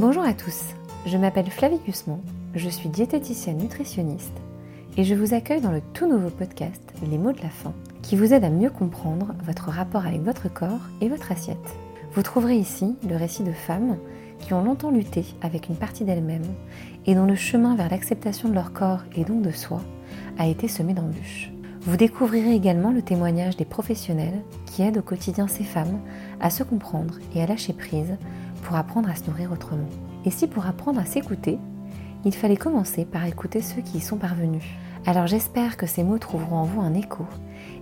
Bonjour à tous, je m'appelle Flavie Gusman, je suis diététicienne nutritionniste et je vous accueille dans le tout nouveau podcast Les mots de la faim qui vous aide à mieux comprendre votre rapport avec votre corps et votre assiette. Vous trouverez ici le récit de femmes qui ont longtemps lutté avec une partie d'elles-mêmes et dont le chemin vers l'acceptation de leur corps et donc de soi a été semé d'embûches. Vous découvrirez également le témoignage des professionnels qui aident au quotidien ces femmes à se comprendre et à lâcher prise pour apprendre à se nourrir autrement. Et si pour apprendre à s'écouter, il fallait commencer par écouter ceux qui y sont parvenus. Alors j'espère que ces mots trouveront en vous un écho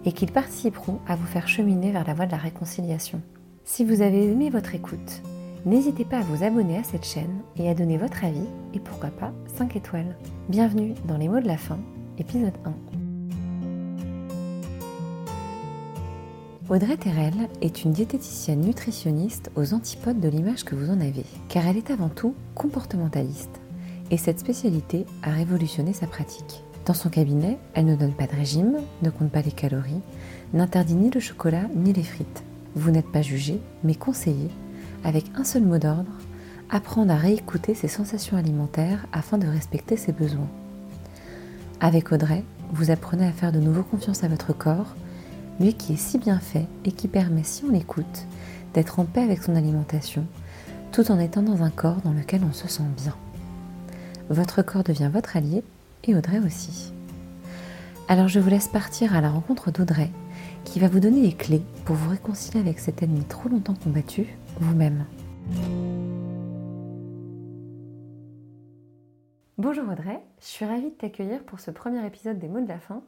et qu'ils participeront à vous faire cheminer vers la voie de la réconciliation. Si vous avez aimé votre écoute, n'hésitez pas à vous abonner à cette chaîne et à donner votre avis et pourquoi pas 5 étoiles. Bienvenue dans les mots de la fin, épisode 1. Audrey Terrel est une diététicienne nutritionniste aux antipodes de l'image que vous en avez, car elle est avant tout comportementaliste. Et cette spécialité a révolutionné sa pratique. Dans son cabinet, elle ne donne pas de régime, ne compte pas les calories, n'interdit ni le chocolat ni les frites. Vous n'êtes pas jugé, mais conseillé, avec un seul mot d'ordre, apprendre à réécouter ses sensations alimentaires afin de respecter ses besoins. Avec Audrey, vous apprenez à faire de nouveau confiance à votre corps, lui qui est si bien fait et qui permet, si on l'écoute, d'être en paix avec son alimentation, tout en étant dans un corps dans lequel on se sent bien. Votre corps devient votre allié et Audrey aussi. Alors je vous laisse partir à la rencontre d'Audrey, qui va vous donner les clés pour vous réconcilier avec cet ennemi trop longtemps combattu, vous-même. Bonjour Audrey, je suis ravie de t'accueillir pour ce premier épisode des mots de la fin.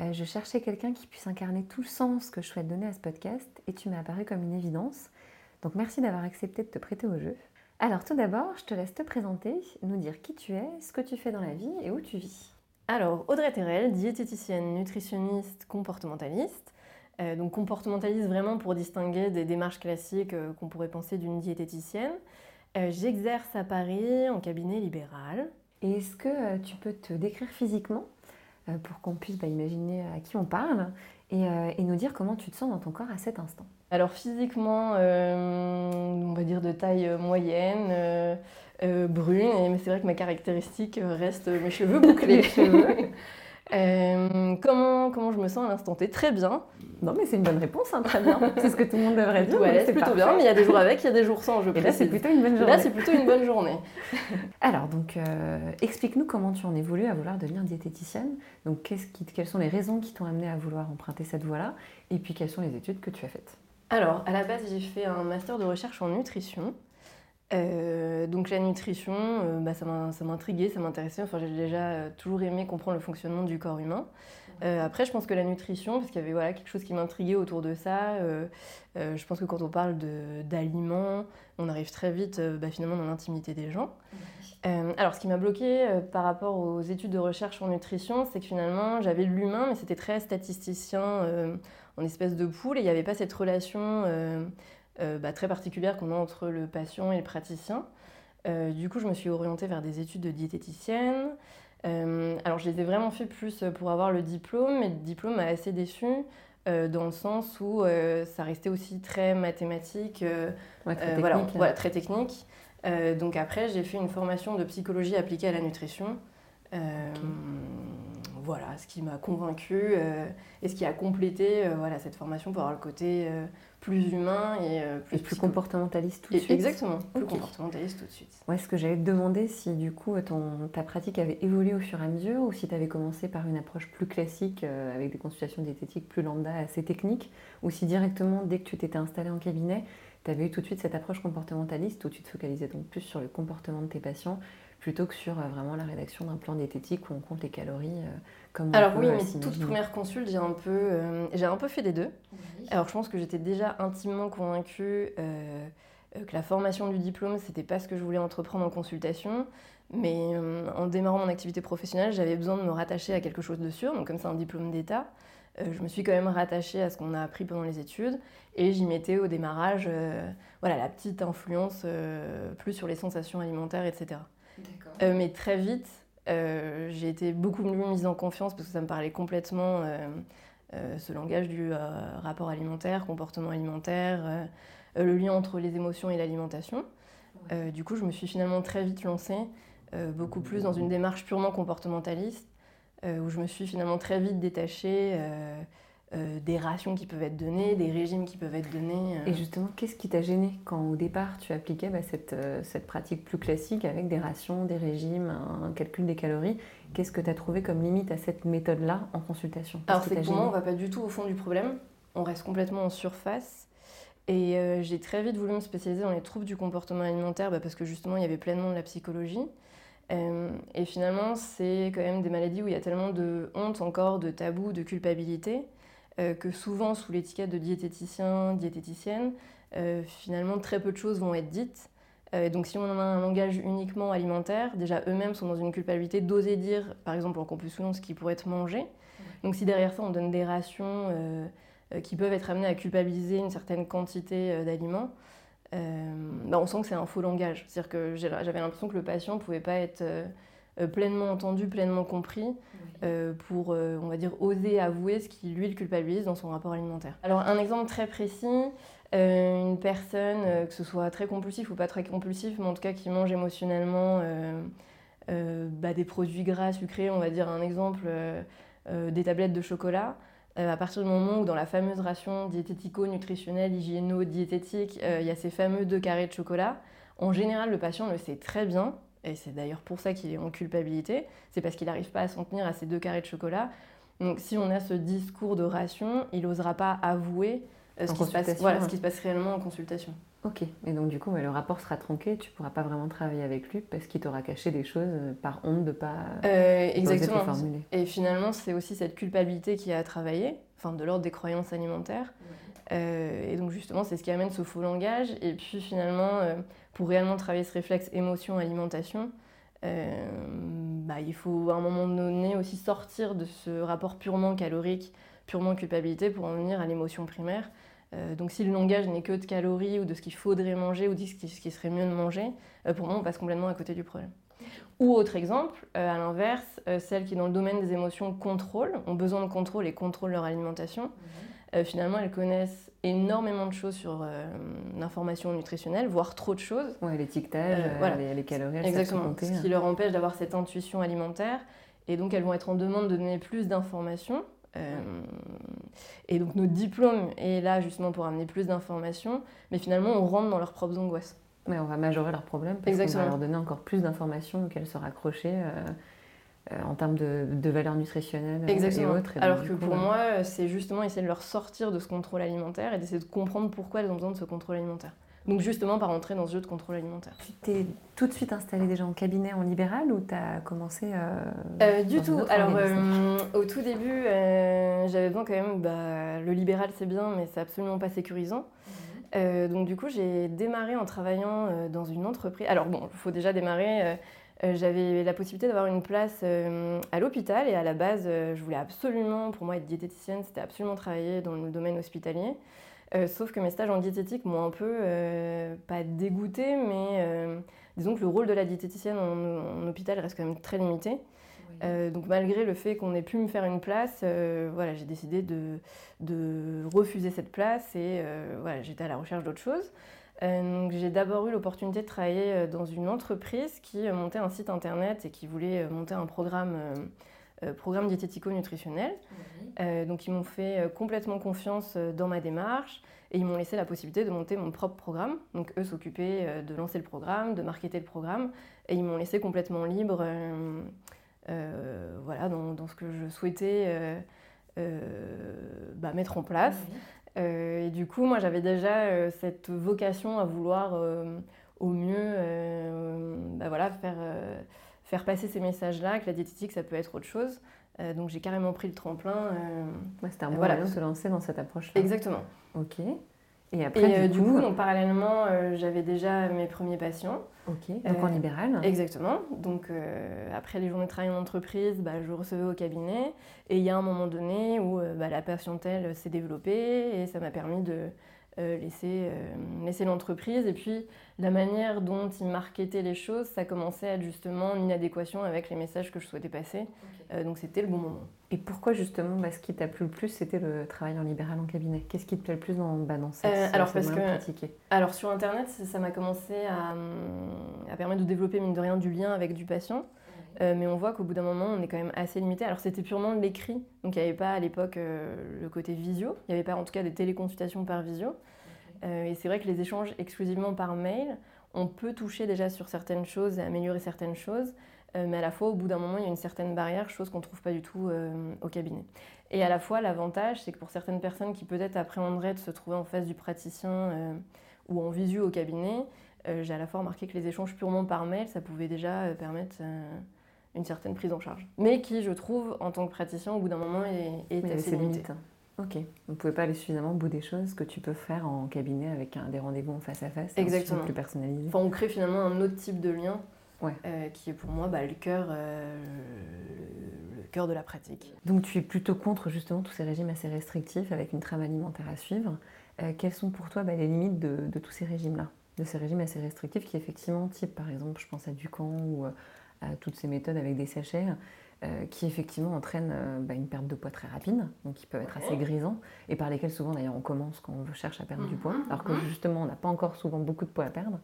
Euh, je cherchais quelqu'un qui puisse incarner tout le sens que je souhaite donner à ce podcast et tu m'as apparu comme une évidence. Donc merci d'avoir accepté de te prêter au jeu. Alors tout d'abord, je te laisse te présenter, nous dire qui tu es, ce que tu fais dans la vie et où tu vis. Alors Audrey Terrel, diététicienne, nutritionniste, comportementaliste. Euh, donc comportementaliste vraiment pour distinguer des démarches classiques euh, qu'on pourrait penser d'une diététicienne. J'exerce à Paris en cabinet libéral. Et est-ce que tu peux te décrire physiquement? Pour qu'on puisse bah, imaginer à qui on parle euh, et, nous dire comment tu te sens dans ton corps à cet instant. Alors physiquement, euh, on va dire de taille moyenne, brune, mais c'est vrai que ma caractéristique reste mes cheveux bouclés. Euh, comment, comment je me sens à l'instant T? Très bien. Non, mais c'est une bonne réponse, hein, très bien. c'est ce que tout le monde devrait dire. Ouais, c'est plutôt bien, mais il y a des jours avec, il y a des jours sans, je Et là, c'est plutôt une bonne journée. Là, c'est plutôt une bonne journée. Alors, donc, euh, explique-nous comment tu en es voulu à vouloir devenir diététicienne. Donc, qui, quelles sont les raisons qui t'ont amené à vouloir emprunter cette voie-là? Et puis, quelles sont les études que tu as faites? Alors, à la base, j'ai fait un master de recherche en nutrition. Euh, donc la nutrition, euh, bah, ça m'intriguait, ça m'intéressait. Enfin, j'ai déjà euh, toujours aimé comprendre le fonctionnement du corps humain. après, je pense que la nutrition, parce qu'il y avait voilà, quelque chose qui m'intriguait autour de ça, je pense que quand on parle d'aliments, on arrive très vite bah, finalement dans l'intimité des gens. alors, ce qui m'a bloqué par rapport aux études de recherche en nutrition, c'est que finalement, j'avais l'humain, mais c'était très statisticien, en espèce de poule, et il n'y avait pas cette relation euh, bah, très particulière qu'on a entre le patient et le praticien. Euh, du coup, je me suis orientée vers des études de diététicienne. Euh, alors, je les ai vraiment fait plus pour avoir le diplôme, mais le diplôme m'a assez déçue dans le sens où ça restait aussi très mathématique, très technique. Voilà, très technique. donc après, j'ai fait une formation de psychologie appliquée à la nutrition. Voilà, ce qui m'a convaincue et ce qui a complété voilà, cette formation pour avoir le côté plus humain et euh, plus, comportementaliste tout de suite. Exactement, plus comportementaliste tout de suite. Ouais, ce que j'allais te demander si du coup ton, ta pratique avait évolué au fur et à mesure ou si tu avais commencé par une approche plus classique euh, avec des consultations diététiques plus lambda, assez techniques, ou si directement dès que tu t'étais installé en cabinet, tu avais eu tout de suite cette approche comportementaliste où tu te focalisais donc plus sur le comportement de tes patients plutôt que sur euh, vraiment la rédaction d'un plan diététique où on compte les calories alors oui, mais toute première consulte, j'ai un peu, euh, j'ai un peu fait des deux. Alors je pense que j'étais déjà intimement convaincue euh, euh, que la formation du diplôme, c'était pas ce que je voulais entreprendre en consultation. Mais en démarrant mon activité professionnelle, j'avais besoin de me rattacher à quelque chose de sûr. Donc comme c'est un diplôme d'État, je me suis quand même rattachée à ce qu'on a appris pendant les études. Et j'y mettais au démarrage voilà, la petite influence plus sur les sensations alimentaires, etc. mais très vite, euh, j'ai été beaucoup mieux mise en confiance parce que ça me parlait complètement euh, euh, ce langage du rapport alimentaire, comportement alimentaire, le lien entre les émotions et l'alimentation. du coup, je me suis finalement très vite lancée, beaucoup plus dans une démarche purement comportementaliste, où je me suis finalement très vite détachée euh, des rations qui peuvent être données, des régimes qui peuvent être donnés. Euh. Et justement, qu'est-ce qui t'a gêné quand au départ tu appliquais bah, euh, cette, pratique plus classique avec des rations, des régimes, un, calcul des calories? Qu'est-ce que tu as trouvé comme limite à cette méthode-là en consultation? Alors c'est pour moi, on va pas du tout au fond du problème, on reste complètement en surface. Et j'ai très vite voulu me spécialiser dans les troubles du comportement alimentaire bah, parce que justement, il y avait pleinement de la psychologie. et finalement, c'est quand même des maladies où il y a tellement de honte encore, de tabou, de culpabilité, que souvent sous l'étiquette de diététicien, diététicienne, euh, finalement très peu de choses vont être dites. Euh, donc si on a un langage uniquement alimentaire, déjà eux-mêmes sont dans une culpabilité d'oser dire, par exemple en compulsion, ce qui pourrait être mangé. Donc si derrière ça on donne des rations qui peuvent être amenées à culpabiliser une certaine quantité d'aliments, bah, on sent que c'est un faux langage. C'est-à-dire que j'avais l'impression que le patient ne pouvait pas être euh, pleinement entendu, pleinement compris, euh, pour, euh, on va dire, oser avouer ce qui lui le culpabilise dans son rapport alimentaire. Alors un exemple très précis, une personne, que ce soit très compulsif ou pas très compulsif, mais en tout cas qui mange émotionnellement bah, des produits gras, sucrés, on va dire un exemple, des tablettes de chocolat, à partir du moment où dans la fameuse ration diétético-nutritionnelle, hygiéno-diététique, il y a ces fameux deux carrés de chocolat, en général le patient le sait très bien, et c'est d'ailleurs pour ça qu'il est en culpabilité, c'est parce qu'il n'arrive pas à s'en tenir à ces deux carrés de chocolat. Donc si on a ce discours de ration, il n'osera pas avouer euh, ce, qui se passe, voilà, ce qui se passe réellement en consultation. Ok, et donc du coup, le rapport sera tronqué, tu ne pourras pas vraiment travailler avec lui parce qu'il t'aura caché des choses euh, par honte de ne pas euh, exactement. formuler. Et finalement, c'est aussi cette culpabilité qui a à travailler, enfin de l'ordre des croyances alimentaires. Euh, et donc justement, c'est ce qui amène ce faux langage. Et puis finalement, euh, pour réellement travailler ce réflexe émotion-alimentation, euh, bah, il faut à un moment donné aussi sortir de ce rapport purement calorique, purement culpabilité pour en venir à l'émotion primaire. donc si le langage n'est que de calories ou de ce qu'il faudrait manger ou de ce qui, serait mieux de manger, pour moi on passe complètement à côté du problème. Ou autre exemple, à l'inverse, celles qui dans le domaine des émotions contrôlent, ont besoin de contrôle et contrôlent leur alimentation. Euh, finalement, elles connaissent énormément de choses sur euh, l'information nutritionnelle, voire trop de choses. Ouais, l'étiquetage, euh, les, calories, Exactement. Ce qui leur empêche d'avoir cette intuition alimentaire. Et donc, elles vont être en demande de donner plus d'informations. et donc, notre diplôme est là justement pour amener plus d'informations. Mais finalement, on rentre dans leurs propres angoisses. Mais on va majorer leurs problèmes parce qu'on va leur donner encore plus d'informations auxquelles se raccrocher. Euh, en termes de, de valeur nutritionnelle euh, et autres. Alors que pour moi, c'est justement essayer de leur sortir de ce contrôle alimentaire et d'essayer de comprendre pourquoi elles ont besoin de ce contrôle alimentaire. Donc justement par rentrer dans ce jeu de contrôle alimentaire. Tu t'es tout de suite installée déjà en cabinet en libéral ou tu as commencé euh, Du tout. Alors au tout début, j'avais besoin quand même, bah, le libéral c'est bien mais c'est absolument pas sécurisant. Mhm. donc du coup j'ai démarré en travaillant dans une entreprise. Alors bon, il faut déjà démarrer euh, j'avais la possibilité d'avoir une place euh, à l'hôpital et à la base, euh, je voulais absolument, pour moi, être diététicienne, c'était absolument travailler dans le domaine hospitalier. sauf que mes stages en diététique m'ont un peu, pas dégoûté, mais disons que le rôle de la diététicienne en, hôpital reste quand même très limité. donc malgré le fait qu'on ait pu me faire une place, voilà, j'ai décidé de, de, refuser cette place et voilà, j'étais à la recherche d'autre chose. Euh, j'ai d'abord eu l'opportunité de travailler euh, dans une entreprise qui euh, montait un site internet et qui voulait monter un programme, programme diétético-nutritionnel. donc ils m'ont fait complètement confiance dans ma démarche et ils m'ont laissé la possibilité de monter mon propre programme. Donc eux s'occupaient de lancer le programme, de marketer le programme et ils m'ont laissé complètement libre voilà, dans, ce que je souhaitais bah, mettre en place. Euh, et du coup, moi, j'avais déjà euh, cette vocation à vouloir euh, au mieux bah voilà, faire, faire passer ces messages-là, que la diététique, ça peut être autre chose. donc j'ai carrément pris le tremplin. C'était un bon voilà. moyen de se lancer dans cette approche-là. Exactement. Ok. Et après, du, coup, donc, parallèlement, j'avais déjà mes premiers patients. Ok, donc en libéral Exactement. Donc après les journées de travail en entreprise, bah, je recevais au cabinet. Et il y a un moment donné où bah, la patientèle s'est développée et ça m'a permis de, laisser, laisser l'entreprise. Et puis la manière dont il marketait les choses, ça commençait à être justement en inadéquation avec les messages que je souhaitais passer. donc c'était le bon moment. Et pourquoi justement bah, ce qui t'a plu le plus, c'était le travail en libéral en cabinet? Qu'est-ce qui te plaît le plus dans, bah, dans cette, euh, alors, parce que, Alors sur Internet, ça m'a commencé à, à, permettre de développer, mine de rien, du lien avec du patient. Euh, mais on voit qu'au bout d'un moment, on est quand même assez limité. Alors c'était purement l'écrit, donc il n'y avait pas à l'époque euh, le côté visio, il n'y avait pas en tout cas des téléconsultations par visio. et c'est vrai que les échanges exclusivement par mail, on peut toucher déjà sur certaines choses et améliorer certaines choses. Euh, mais à la fois, au bout d'un moment, il y a une certaine barrière, chose qu'on ne trouve pas du tout euh, au cabinet. Et à la fois, l'avantage, c'est que pour certaines personnes qui peut-être appréhenderaient de se trouver en face du praticien euh, ou en visu au cabinet, j'ai à la fois remarqué que les échanges purement par mail, ça pouvait déjà permettre une certaine prise en charge. Mais qui, je trouve, en tant que praticien, au bout d'un moment, est, est assez limité. Ok, vous ne pouvez pas aller suffisamment au bout des choses que tu peux faire en cabinet avec un, des rendez-vous en face à face, Exactement. plus personnalisé. Enfin, on crée finalement un autre type de lien euh, qui est pour moi bah, le, cœur, euh, le, cœur de la pratique. Donc tu es plutôt contre justement tous ces régimes assez restrictifs avec une trame alimentaire à suivre. Euh, quelles sont pour toi bah, les limites de, tous ces régimes-là? De ces régimes assez restrictifs qui effectivement, type par exemple, je pense à Ducan ou à toutes ces méthodes avec des sachets, qui effectivement entraînent bah, une perte de poids très rapide, donc qui peuvent être assez grisants, et par lesquels souvent d'ailleurs on commence quand on cherche à perdre du poids, mhm. alors que justement on n'a pas encore souvent beaucoup de poids à perdre.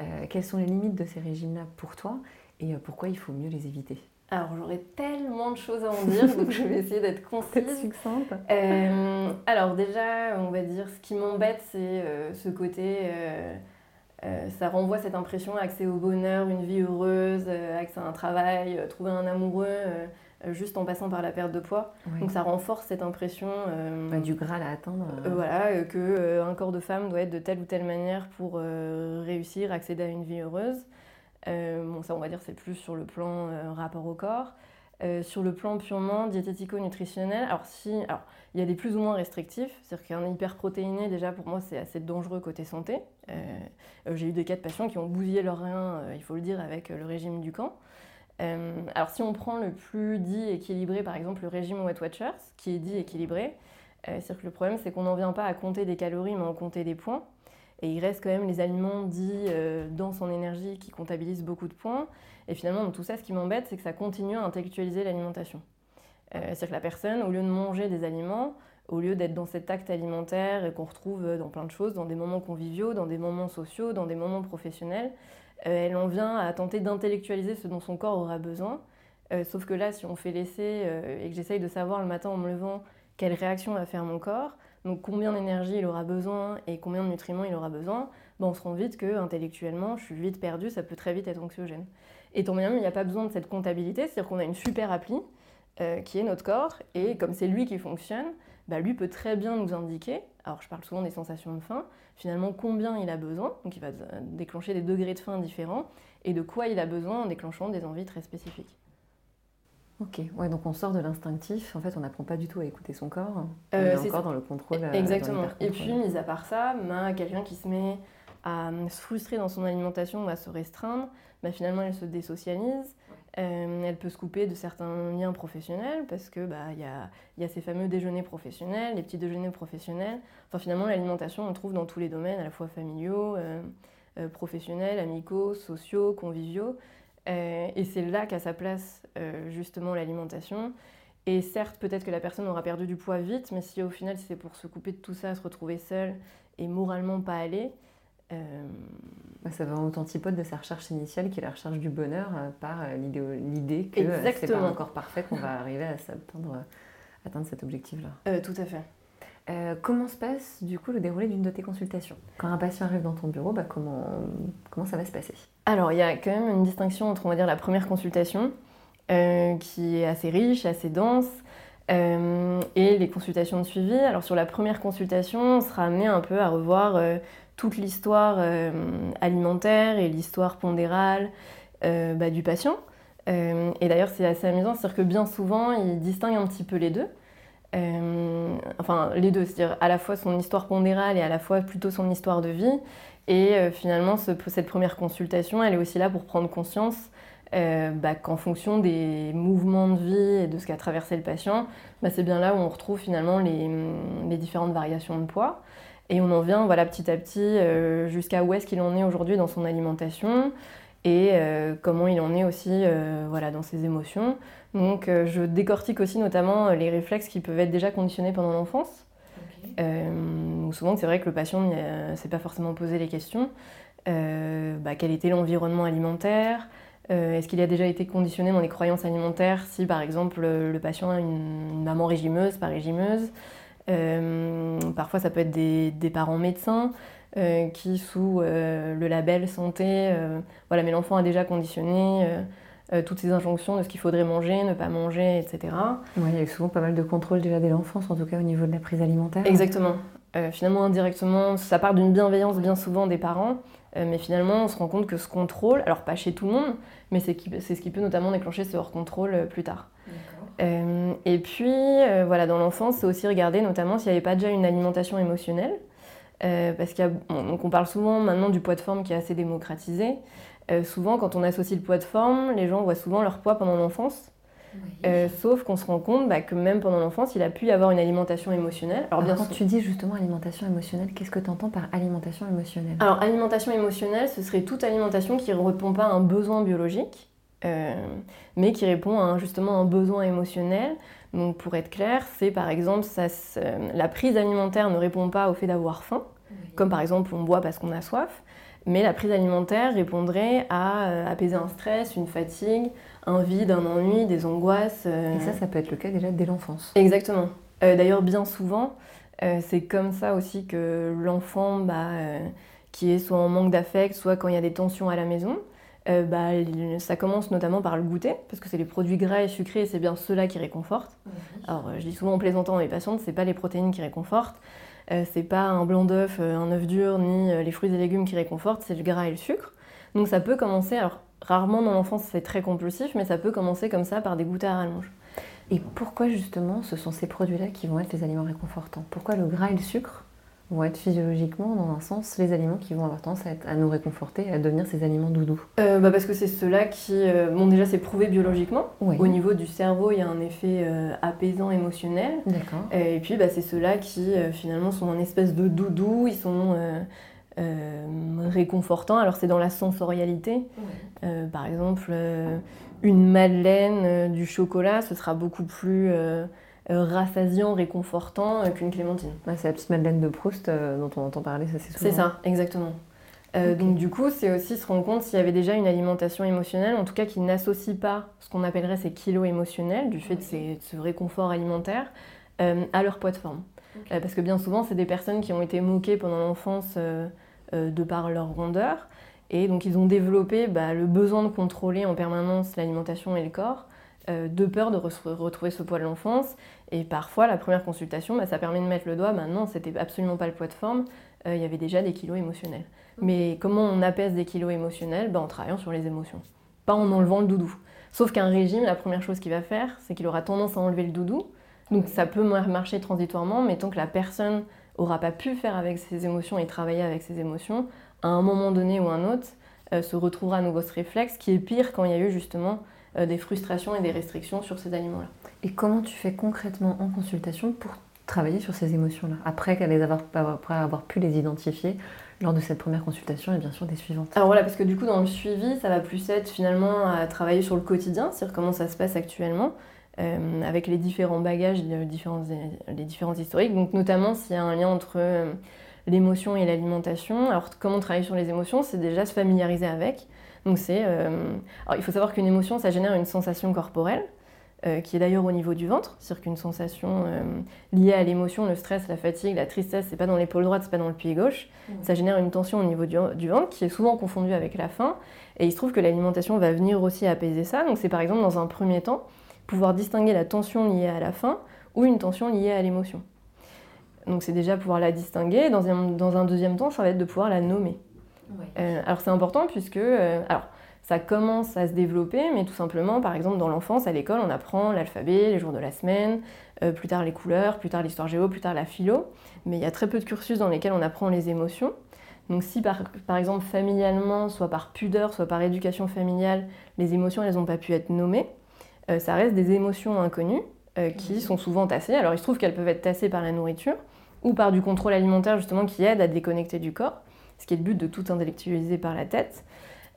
Euh, quelles sont les limites de ces régimes-là pour toi et euh, pourquoi il faut mieux les éviter? Alors j'aurais tellement de choses à en dire, donc je vais essayer d'être concise. succincte. Euh, alors déjà, on va dire, ce qui m'embête, c'est ce côté, ça renvoie cette impression accès au bonheur, une vie heureuse, accès à un travail, trouver un amoureux. Euh, juste en passant par la perte de poids. Donc ça renforce cette impression euh, du Graal à atteindre. Euh, voilà, que un corps de femme doit être de telle ou telle manière pour réussir, accéder à une vie heureuse. bon, ça, on va dire, c'est plus sur le plan rapport au corps. Sur le plan purement diétético-nutritionnel, alors si, alors il y a des plus ou moins restrictifs, c'est-à-dire qu'un hyperprotéiné déjà pour moi c'est assez dangereux côté santé. J'ai eu des cas de patients qui ont bousillé leurs reins, il faut le dire, avec le régime du camp. Euh, alors si on prend le plus dit équilibré, par exemple le régime Wet Watchers, qui est dit équilibré, euh, c'est que le problème c'est qu'on n'en vient pas à compter des calories mais à compter des points. Et il reste quand même les aliments dits euh, dans son énergie qui comptabilisent beaucoup de points. Et finalement, dans tout ça, ce qui m'embête, c'est que ça continue à intellectualiser l'alimentation. c'est-à-dire que la personne, au lieu de manger des aliments, au lieu d'être dans cet acte alimentaire qu'on retrouve dans plein de choses, dans des moments conviviaux, dans des moments sociaux, dans des moments professionnels, euh, elle en vient à tenter d'intellectualiser ce dont son corps aura besoin. Euh, sauf que là, si on fait l'essai euh, et que j'essaye de savoir le matin en me levant quelle réaction va faire mon corps, donc combien d'énergie il aura besoin et combien de nutriments il aura besoin, ben on se rend vite que intellectuellement, je suis vite perdue, ça peut très vite être anxiogène. Et tant bien il n'y a pas besoin de cette comptabilité, c'est-à-dire qu'on a une super appli qui est notre corps, et comme c'est lui qui fonctionne, bah, lui peut très bien nous indiquer, alors je parle souvent des sensations de faim, finalement combien il a besoin, donc il va déclencher des degrés de faim différents, et de quoi il a besoin en déclenchant des envies très spécifiques. Ok, ouais, donc on sort de l'instinctif, en fait on n'apprend pas du tout à écouter son corps, on euh, est, encore dans le contrôle. Euh, exactement, et puis mis à part ça, bah, quelqu'un qui se met à se frustrer dans son alimentation ou à se restreindre, bah, finalement elle se désocialise, euh, elle peut se couper de certains liens professionnels parce que bah il y a, y a, ces fameux déjeuners professionnels, les petits déjeuners professionnels. Enfin finalement l'alimentation on trouve dans tous les domaines, à la fois familiaux, euh, euh, professionnels, amicaux, sociaux, conviviaux. Et c'est là qu'a sa place justement l'alimentation. Et certes peut-être que la personne aura perdu du poids vite, mais si au final c'est pour se couper de tout ça, se retrouver seule et moralement pas aller, euh, ça va en antipode de sa recherche initiale qui est la recherche du bonheur euh, par euh, l'idée que c'est pas encore parfait qu'on va arriver à atteindre, atteindre cet objectif-là. tout à fait. comment se passe du coup le déroulé d'une de tes consultations? Quand un patient arrive dans ton bureau, bah, comment, comment ça va se passer? Alors il y a quand même une distinction entre on va dire la première consultation qui est assez riche, assez dense, et les consultations de suivi. Alors sur la première consultation, on sera amené un peu à revoir toute l'histoire euh, alimentaire et l'histoire pondérale euh, bah, du patient. Euh, et d'ailleurs, c'est assez amusant, c'est-à-dire que bien souvent, il distingue un petit peu les deux. enfin, les deux, c'est-à-dire à la fois son histoire pondérale et à la fois plutôt son histoire de vie. Et finalement, cette première consultation, elle est aussi là pour prendre conscience bah, qu'en fonction des mouvements de vie et de ce qu'a traversé le patient, bah, c'est bien là où on retrouve finalement les différentes variations de poids. Et on en vient voilà, petit à petit jusqu'à où est-ce qu'il en est aujourd'hui dans son alimentation et comment il en est aussi voilà, dans ses émotions. Donc je décortique aussi notamment les réflexes qui peuvent être déjà conditionnés pendant l'enfance. Souvent c'est vrai que le patient ne s'est pas forcément posé les questions. Bah, quel était l'environnement alimentaire? Euh, est-ce qu'il a déjà été conditionné dans les croyances alimentaires si par exemple le patient a une, maman régimeuse, pas régimeuse? Euh, Parfois ça peut être des, parents médecins euh, qui sous le label santé, voilà, mais l'enfant a déjà conditionné toutes ces injonctions de ce qu'il faudrait manger, ne pas manger, etc. Oui, il y a souvent pas mal de contrôle déjà dès l'enfance, en tout cas au niveau de la prise alimentaire. Exactement. finalement, indirectement, ça part d'une bienveillance bien souvent des parents, mais finalement, on se rend compte que ce contrôle, alors pas chez tout le monde, mais c'est ce qui peut notamment déclencher ce hors-contrôle euh, plus tard. Euh, et puis, euh, voilà, dans l'enfance, c'est aussi regarder notamment s'il n'y avait pas déjà une alimentation émotionnelle. parce qu'on parle souvent maintenant du poids de forme qui est assez démocratisé. Souvent, quand on associe le poids de forme, les gens voient souvent leur poids pendant l'enfance. sauf qu'on se rend compte bah, que même pendant l'enfance, il a pu y avoir une alimentation émotionnelle. Alors, bien quand tu dis justement alimentation émotionnelle, qu'est-ce que tu entends par alimentation émotionnelle? Alors, alimentation émotionnelle, ce serait toute alimentation qui ne répond pas à un besoin biologique, euh, mais qui répond à un, justement un besoin émotionnel. Donc, pour être clair, c'est par exemple, ça, la prise alimentaire ne répond pas au fait d'avoir faim, comme par exemple on boit parce qu'on a soif, mais la prise alimentaire répondrait à euh, apaiser un stress, une fatigue, un vide, un ennui, des angoisses. Euh. Et ça, ça peut être le cas déjà dès l'enfance. Exactement. Euh, d'ailleurs, bien souvent, c'est comme ça aussi que l'enfant, bah, qui est soit en manque d'affect, soit quand il y a des tensions à la maison, bah, ça commence notamment par le goûter, parce que c'est les produits gras et sucrés, et c'est bien ceux-là qui réconfortent. Alors, je dis souvent en plaisantant à mes patientes, c'est pas les protéines qui réconfortent, euh, c'est pas un blanc d'œuf, euh, un œuf dur, ni euh, les fruits et légumes qui réconfortent, c'est le gras et le sucre. Donc ça peut commencer, alors rarement dans l'enfance c'est très compulsif, mais ça peut commencer comme ça par des goûters à rallonge. Et pourquoi justement ce sont ces produits-là qui vont être les aliments réconfortants? Pourquoi le gras et le sucre? Vont être physiologiquement, dans un sens, les aliments qui vont avoir tendance à, nous réconforter, à devenir ces aliments doudous. Euh, bah Parce que c'est ceux-là qui, euh, bon déjà c'est prouvé biologiquement, au niveau du cerveau il y a un effet euh, apaisant émotionnel, D'accord. et puis bah, c'est ceux-là qui finalement sont en espèce de doudou, ils sont réconfortants, alors c'est dans la sensorialité, par exemple une madeleine du chocolat ce sera beaucoup plus rassasiant, réconfortant euh, qu'une clémentine. c'est la petite Madeleine de Proust euh, dont on entend parler, ça c'est souvent. C'est ça, exactement. Donc du coup, c'est aussi se rendre compte s'il y avait déjà une alimentation émotionnelle, en tout cas qui n'associe pas ce qu'on appellerait ces kilos émotionnels, du fait de, ce réconfort alimentaire, à leur poids de forme. parce que bien souvent, c'est des personnes qui ont été moquées pendant l'enfance de par leur rondeur, et donc ils ont développé bah, le besoin de contrôler en permanence l'alimentation et le corps, euh, de peur de retrouver ce poids de l'enfance. Et parfois, la première consultation, bah, ça permet de mettre le doigt, bah, non, c'était absolument pas le poids de forme, euh, il y avait déjà des kilos émotionnels. Mais comment on apaise des kilos émotionnels? Bah, En travaillant sur les émotions, pas en enlevant le doudou. Sauf qu'un régime, la première chose qu'il va faire, c'est qu'il aura tendance à enlever le doudou. Donc ça peut marcher transitoirement, mais tant que la personne aura pas pu faire avec ses émotions et travailler avec ses émotions, à un moment donné ou un autre, euh, se retrouvera à nouveau ce réflexe qui est pire quand il y a eu justement des frustrations et des restrictions sur ces aliments-là. Et comment tu fais concrètement en consultation pour travailler sur ces émotions-là, après, les avoir, après avoir pu les identifier lors de cette première consultation et bien sûr des suivantes? Alors voilà, parce que du coup dans le suivi, ça va plus être finalement à travailler sur le quotidien, c'est-à-dire comment ça se passe actuellement, euh, avec les différents bagages, les différents, les différents historiques, donc notamment s'il y a un lien entre euh, l'émotion et l'alimentation. Alors comment travailler sur les émotions, c'est déjà se familiariser avec, donc c'est, euh, il faut savoir qu'une émotion, ça génère une sensation corporelle, euh, qui est d'ailleurs au niveau du ventre, c'est-à-dire qu'une sensation euh, liée à l'émotion, le stress, la fatigue, la tristesse, c'est pas dans l'épaule droite, c'est pas dans le pied gauche, mmh. ça génère une tension au niveau du, ventre qui est souvent confondue avec la faim, et il se trouve que l'alimentation va venir aussi apaiser ça, donc c'est par exemple dans un premier temps pouvoir distinguer la tension liée à la faim ou une tension liée à l'émotion. Donc c'est déjà pouvoir la distinguer, dans dans un deuxième temps, ça va être de pouvoir la nommer. Euh, alors c'est important puisque euh, alors, ça commence à se développer, mais tout simplement, par exemple, dans l'enfance, à l'école, on apprend l'alphabet, les jours de la semaine, euh, plus tard les couleurs, plus tard l'histoire géo, plus tard la philo, mais il y a très peu de cursus dans lesquels on apprend les émotions. Donc si par, par exemple familialement, soit par pudeur, soit par éducation familiale, les émotions, elles n'ont pas pu être nommées, ça reste des émotions inconnues qui sont souvent tassées. Alors il se trouve qu'elles peuvent être tassées par la nourriture, ou par du contrôle alimentaire justement qui aide à déconnecter du corps, ce qui est le but de tout intellectualiser par la tête.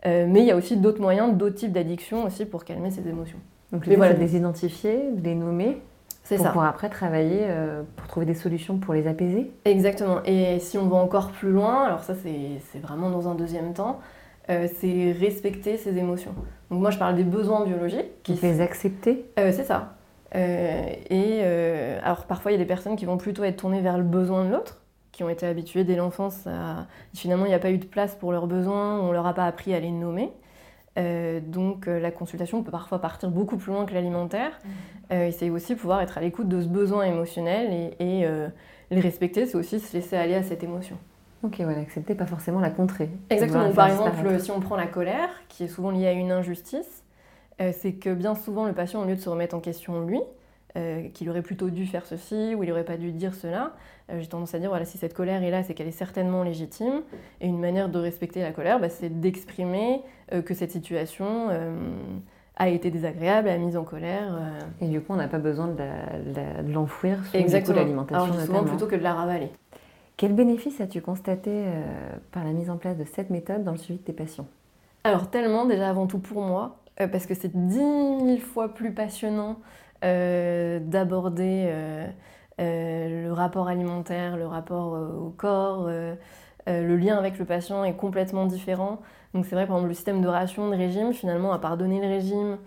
Euh, mais il y a aussi d'autres moyens, d'autres types d'addictions aussi pour calmer ces émotions. Donc les voilà. de les identifier, de les nommer, c'est pour ça. pouvoir après travailler euh, pour trouver des solutions pour les apaiser. Exactement. Et si on va encore plus loin, alors ça c'est vraiment dans un deuxième temps, euh, c'est respecter ses émotions. Donc moi je parle des besoins biologiques. Qui les accepter C'est ça. et alors parfois il y a des personnes qui vont plutôt être tournées vers le besoin de l'autre qui ont été habitués dès l'enfance à... Finalement, il n'y a pas eu de place pour leurs besoins, on ne leur a pas appris à les nommer. Euh, donc euh, la consultation peut parfois partir beaucoup plus loin que l'alimentaire. Mmh. Euh, et c'est aussi pouvoir être à l'écoute de ce besoin émotionnel et, et les respecter, c'est aussi se laisser aller à cette émotion. Ok, voilà, accepter, pas forcément la contrer. Exactement. Par exemple, si on prend la colère, qui est souvent liée à une injustice, c'est que bien souvent le patient, au lieu de se remettre en question lui, euh, qu'il aurait plutôt dû faire ceci ou il n'aurait pas dû dire cela. Euh, j'ai tendance à dire, voilà, si cette colère est là, c'est qu'elle est certainement légitime. Et une manière de respecter la colère, bah, c'est d'exprimer euh, que cette situation a été désagréable, a mise en colère. Et du coup, on n'a pas besoin de l'enfouir sous Exactement. l'alimentation. Alors, souvent plutôt que de la ravaler. Quel bénéfice as-tu constaté par la mise en place de cette méthode dans le suivi de tes patients? Alors, tellement, déjà avant tout pour moi, parce que c'est dix mille fois plus passionnant euh, d'aborder euh, euh, le rapport alimentaire, le rapport au corps. le lien avec le patient est complètement différent. Donc c'est vrai, par exemple, le système de ration, de régime, finalement, à part donner le régime,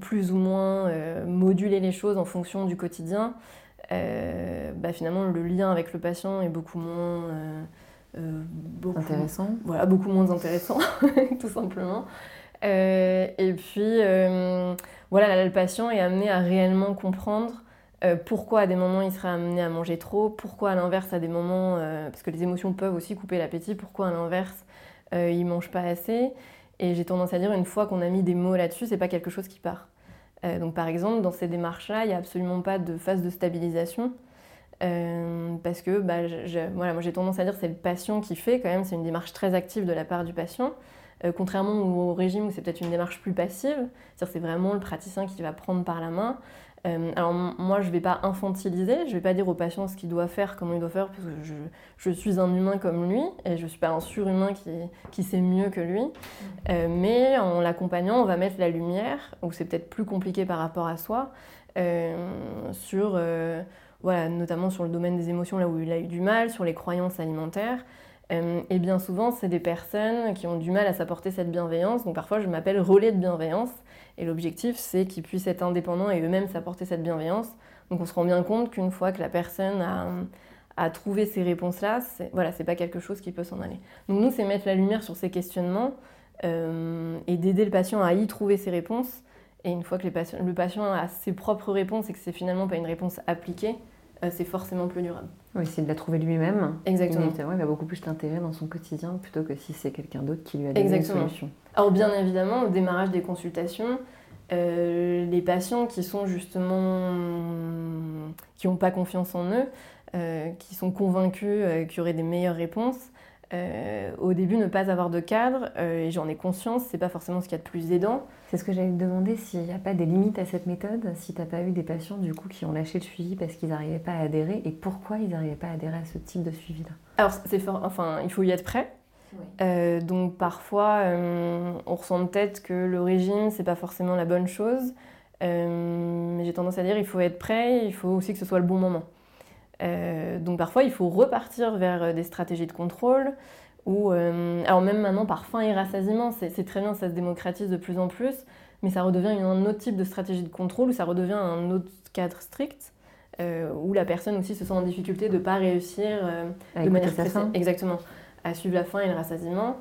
plus ou moins moduler les choses en fonction du quotidien, bah, finalement, le lien avec le patient est beaucoup moins... intéressant. Voilà, beaucoup moins intéressant, tout simplement. et puis, voilà, le patient est amené à réellement comprendre euh, pourquoi à des moments il sera amené à manger trop, pourquoi à l'inverse à des moments, euh, parce que les émotions peuvent aussi couper l'appétit, pourquoi à l'inverse euh, il mange pas assez? Et j'ai tendance à dire une fois qu'on a mis des mots là-dessus, c'est pas quelque chose qui part. donc par exemple, dans ces démarches-là, il n'y a absolument pas de phase de stabilisation. parce que bah, voilà, moi j'ai tendance à dire c'est le patient qui fait quand même, c'est une démarche très active de la part du patient. Contrairement au régime où c'est peut-être une démarche plus passive, c'est vraiment le praticien qui va prendre par la main. Euh, alors moi, je ne vais pas infantiliser, je ne vais pas dire au patient ce qu'il doit faire, comment il doit faire, parce que je, je suis un humain comme lui, et je ne suis pas un surhumain qui, qui sait mieux que lui. Euh, mais en l'accompagnant, on va mettre la lumière, où c'est peut-être plus compliqué par rapport à soi, sur, voilà, notamment sur le domaine des émotions, là où il a eu du mal, sur les croyances alimentaires. Euh, et bien souvent, c'est des personnes qui ont du mal à s'apporter cette bienveillance. Donc parfois, je m'appelle relais de bienveillance. Et l'objectif, c'est qu'ils puissent être indépendants et eux-mêmes s'apporter cette bienveillance. Donc on se rend bien compte qu'une fois que la personne a, trouvé ces réponses-là, c'est voilà, pas quelque chose qui peut s'en aller. Donc nous, c'est mettre la lumière sur ces questionnements euh, et d'aider le patient à y trouver ses réponses. Et une fois que le patient a ses propres réponses et que c'est finalement pas une réponse appliquée, euh, c'est forcément plus durable. Oui, c'est de la trouver lui-même. Exactement. il va beaucoup plus t'intégrer dans son quotidien plutôt que si c'est quelqu'un d'autre qui lui a donné une solution. Alors bien évidemment, au démarrage des consultations, euh, les patients qui sont justement qui n'ont pas confiance en eux, euh, qui sont convaincus qu'il y aurait des meilleures réponses, euh, au début, ne pas avoir de cadre, euh, et j'en ai conscience, c'est pas forcément ce qu'il y a de plus aidant. C'est ce que j'allais te demander, s'il n'y a pas des limites à cette méthode, si tu n'as pas eu des patients du coup qui ont lâché le suivi parce qu'ils n'arrivaient pas à adhérer, et pourquoi ils n'arrivaient pas à adhérer à ce type de suivi-là? Alors, c'est fort, enfin, il faut y être prêt. Euh, donc parfois, on ressent peut-être que le régime, c'est pas forcément la bonne chose. mais j'ai tendance à dire, il faut être prêt, il faut aussi que ce soit le bon moment. Euh, donc parfois, il faut repartir vers euh, des stratégies de contrôle. Ou, euh, alors même maintenant, par faim et rassasiement, c'est très bien, ça se démocratise de plus en plus, mais ça redevient un autre type de stratégie de contrôle, ça redevient un autre cadre strict, où la personne aussi se sent en difficulté de ne pas réussir de manière faim. exactement, à suivre la faim et le rassasiement.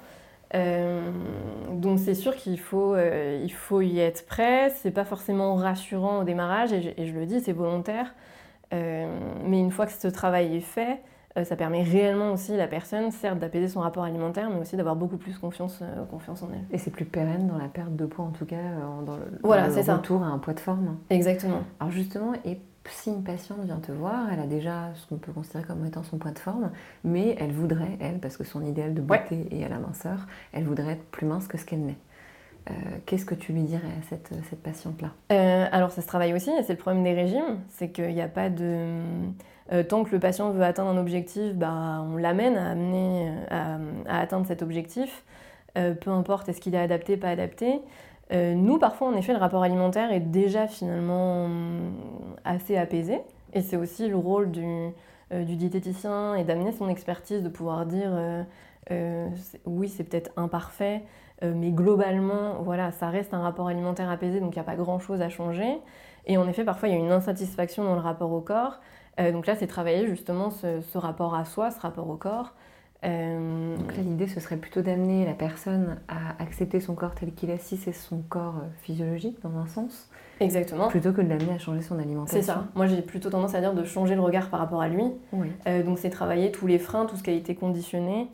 donc c'est sûr qu'il faut, il faut y être prêt. C'est pas forcément rassurant au démarrage et je le dis, c'est volontaire. Euh, mais une fois que ce travail est fait, euh, ça permet réellement aussi à la personne, certes, d'apaiser son rapport alimentaire, mais aussi d'avoir beaucoup plus confiance, euh, confiance en elle. Et c'est plus pérenne dans la perte de poids, en tout cas, dans le, voilà, dans le retour à un poids de forme. Exactement. Alors justement, et si une patiente vient te voir, elle a déjà ce qu'on peut considérer comme étant son poids de forme, mais elle voudrait, elle, parce que son idéal de beauté est à la minceur, elle voudrait être plus mince que ce qu'elle n'est. Qu'est-ce que tu lui dirais à cette, cette patiente-là? Alors ça se travaille aussi, c'est le problème des régimes, c'est qu'il n'y a pas de... tant que le patient veut atteindre un objectif, bah, on l'amène à, amener, atteindre cet objectif, peu importe est-ce qu'il est adapté, pas adapté. nous, parfois, en effet, le rapport alimentaire est déjà finalement assez apaisé, et c'est aussi le rôle du, du diététicien et d'amener son expertise, de pouvoir dire euh, oui, c'est peut-être imparfait, euh, mais globalement, voilà, ça reste un rapport alimentaire apaisé, donc il n'y a pas grand-chose à changer. Et en effet, parfois, il y a une insatisfaction dans le rapport au corps. Euh, donc là, c'est travailler justement ce, rapport à soi, ce rapport au corps. Donc là, l'idée, ce serait plutôt d'amener la personne à accepter son corps tel qu'il est, si c'est son corps physiologique, dans un sens. Exactement. Plutôt que de l'amener à changer son alimentation. C'est ça. Moi, j'ai plutôt tendance à dire de changer le regard par rapport à lui. Oui. donc c'est travailler tous les freins, tout ce qui a été conditionné.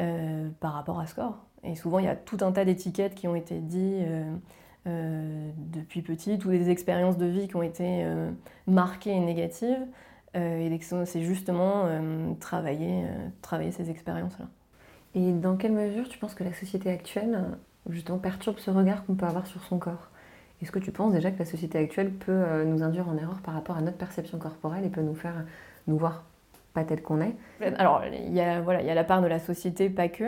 Euh, par rapport à ce corps. Et souvent, il y a tout un tas d'étiquettes qui ont été dites euh, euh, depuis petit, toutes les expériences de vie qui ont été marquées et négatives. et c'est justement travailler, travailler ces expériences-là. Et dans quelle mesure tu penses que la société actuelle justement perturbe ce regard qu'on peut avoir sur son corps? Est-ce que tu penses déjà que la société actuelle peut nous induire en erreur par rapport à notre perception corporelle et peut nous faire nous voir pas tel qu'on est? Alors, il y, a, voilà, il y a la part de la société, pas que.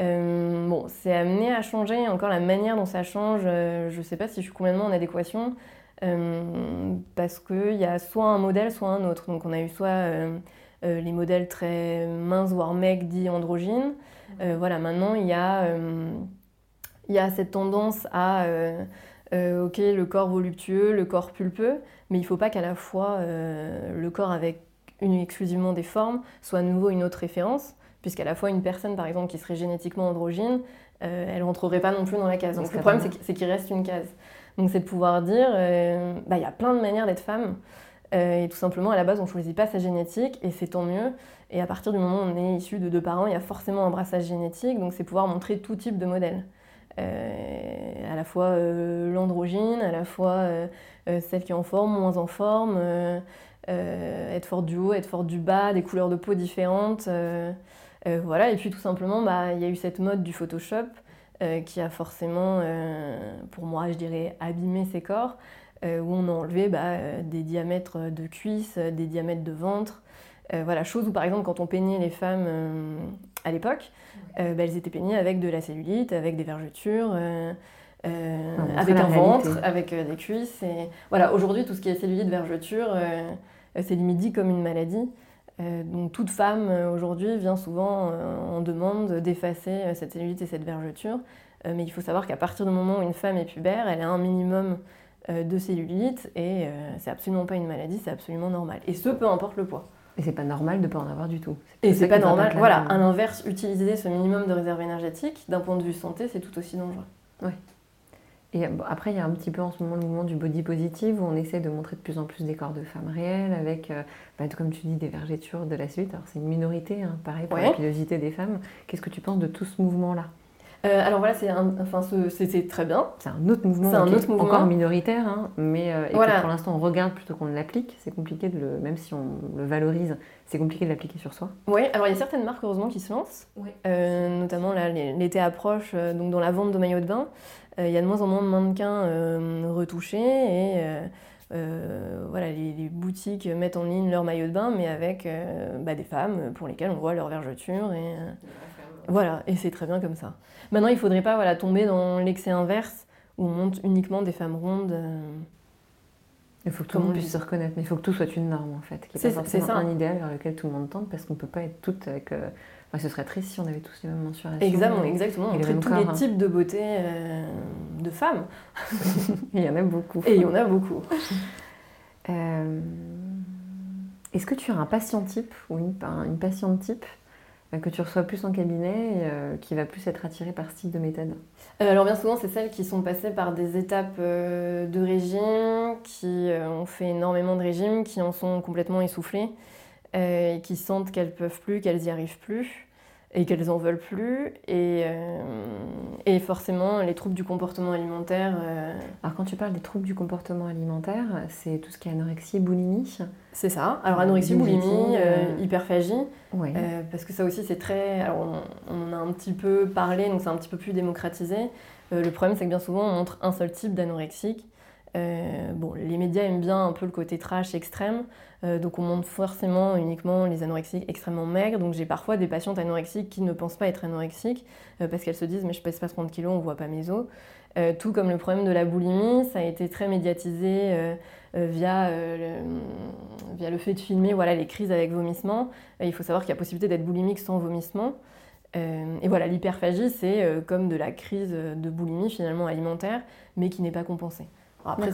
Euh, bon, c'est amené à changer. Encore la manière dont ça change, euh, je ne sais pas si je suis complètement en adéquation. Euh, parce qu'il y a soit un modèle, soit un autre. Donc, on a eu soit les modèles très minces, voire mecs, dits androgynes. voilà, maintenant, il y a, il y a cette tendance à. ok, le corps voluptueux, le corps pulpeux, mais il ne faut pas qu'à la fois le corps avec une, exclusivement des formes, soit à nouveau une autre référence, puisqu'à la fois une personne, par exemple, qui serait génétiquement androgyne, euh, elle rentrerait pas non plus dans la case. Donc le problème, c'est qu'il reste une case. Donc c'est de pouvoir dire, euh, bah, il y a plein de manières d'être femme, euh, et tout simplement, à la base, on ne choisit pas sa génétique, et c'est tant mieux. Et à partir du moment où on est issu de deux parents, il y a forcément un brassage génétique, donc c'est pouvoir montrer tout type de modèle. à la fois l'androgyne, à la fois celle qui est en forme, moins en forme, être fort du haut, être fort du bas, des couleurs de peau différentes. Euh, euh, voilà, et puis tout simplement, bah, il y a eu cette mode du Photoshop qui a forcément, pour moi, je dirais, abîmé ses corps, où on a enlevé bah, des diamètres de cuisses, des diamètres de ventre. voilà, chose où par exemple quand on peignait les femmes à l'époque, bah, elles étaient peignées avec de la cellulite, avec des vergetures, avec un ventre, avec des cuisses. Et... Voilà, aujourd'hui tout ce qui est cellulite, vergeture, euh, c'est limite dit comme une maladie. Euh, donc toute femme euh, aujourd'hui vient souvent en demande d'effacer cette cellulite et cette vergeture. mais il faut savoir qu'à partir du moment où une femme est pubère, elle a un minimum de cellulite et c'est absolument pas une maladie, c'est absolument normal. Et ce, peu importe le poids. Et c'est pas normal de pas en avoir du tout. Et c'est pas normal. Voilà, à l'inverse, utiliser ce minimum de réserve énergétique, d'un point de vue santé, c'est tout aussi dangereux. Oui. Et après, il y a un petit peu en ce moment le mouvement du body positive où on essaie de montrer de plus en plus des corps de femmes réelles avec, euh, bah, comme tu dis, des vergetures, de la suite. Alors, c'est une minorité, hein, pareil, pour la pilosité des femmes. Qu'est-ce que tu penses de tout ce mouvement-là? Euh, alors voilà, c'est enfin, très bien. C'est un autre mouvement, un autre mouvement. encore minoritaire, hein, mais euh, pour l'instant on regarde plutôt qu'on l'applique. C'est compliqué de le, même si on le valorise, c'est compliqué de l'appliquer sur soi. Oui, alors il y a certaines marques heureusement qui se lancent, notamment là l'été approche, donc dans la vente de maillots de bain. Euh, il y a de moins en moins de mannequins euh, retouchés et euh, voilà, les, boutiques mettent en ligne leur maillot de bain, mais avec bah, des femmes pour lesquelles on voit leur vergeture. Et, voilà, et c'est très bien comme ça. Maintenant, il ne faudrait pas voilà, tomber dans l'excès inverse où on monte uniquement des femmes rondes. Il faut que tout le monde puisse se reconnaître, mais il faut que tout soit une norme en fait. C'est ça. un idéal vers lequel tout le monde tente parce qu'on ne peut pas être toutes avec ce serait triste si on avait tous les mêmes mensurations. Exactement, exactement. On traite tous les hein. types de beauté euh, de femmes. il y en a beaucoup. Et il y en a beaucoup. Euh, est-ce que tu as un patient type ou une, une patiente type euh, que tu reçois plus en cabinet et qui va plus être attirée par ce type de méthode? Alors bien souvent, c'est celles qui sont passées par des étapes de régime, qui ont fait énormément de régime, qui en sont complètement essoufflées. Euh, et qui sentent qu'elles peuvent plus, qu'elles n'y arrivent plus et qu'elles en veulent plus. Et, euh, Et forcément, les troubles du comportement alimentaire. Euh, Alors, quand tu parles des troubles du comportement alimentaire, c'est tout ce qui est anorexie, boulimie C'est ça. Alors, anorexie, boulimie, euh, hyperphagie. Ouais. parce que ça aussi, c'est très. Alors, on, en a un petit peu parlé, donc c'est un petit peu plus démocratisé. le problème, c'est que bien souvent, on montre un seul type d'anorexique. Bon, les médias aiment bien un peu le côté trash extrême, donc on montre forcément uniquement les anorexiques extrêmement maigres. Donc j'ai parfois des patientes anorexiques qui ne pensent pas être anorexiques parce qu'elles se disent mais je pèse pas 30 kilos, on voit pas mes os. tout comme le problème de la boulimie, ça a été très médiatisé via, via le fait de filmer voilà, les crises avec vomissement. il faut savoir qu'il y a possibilité d'être boulimique sans vomissement. et voilà, l'hyperphagie, c'est comme de la crise de boulimie finalement alimentaire, mais qui n'est pas compensée. Après,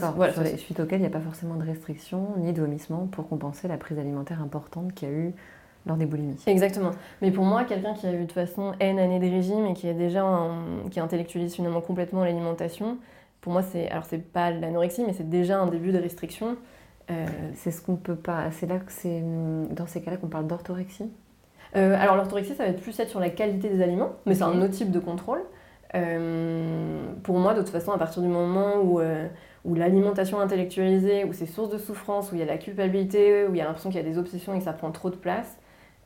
suite auquel il n'y a pas forcément de restriction ni de vomissement pour compenser la prise alimentaire importante qu'il y a eu lors des boulimies. Exactement. Mais pour moi, quelqu'un qui a eu de façon N année de régime et qui est déjà qui intellectualise finalement complètement l'alimentation, pour moi, c'est alors c'est pas l'anorexie, mais c'est déjà un début de restriction. Euh, c'est ce qu'on peut pas. C'est là que c'est dans ces cas-là qu'on parle d'orthorexie. Euh, alors l'orthorexie, ça va être plus être sur la qualité des aliments, mais c'est un autre type de contrôle. Euh, pour moi, de toute façon, à partir du moment où où l'alimentation intellectualisée, où c'est source de souffrance, où il y a la culpabilité, où il y a l'impression qu'il y a des obsessions et que ça prend trop de place,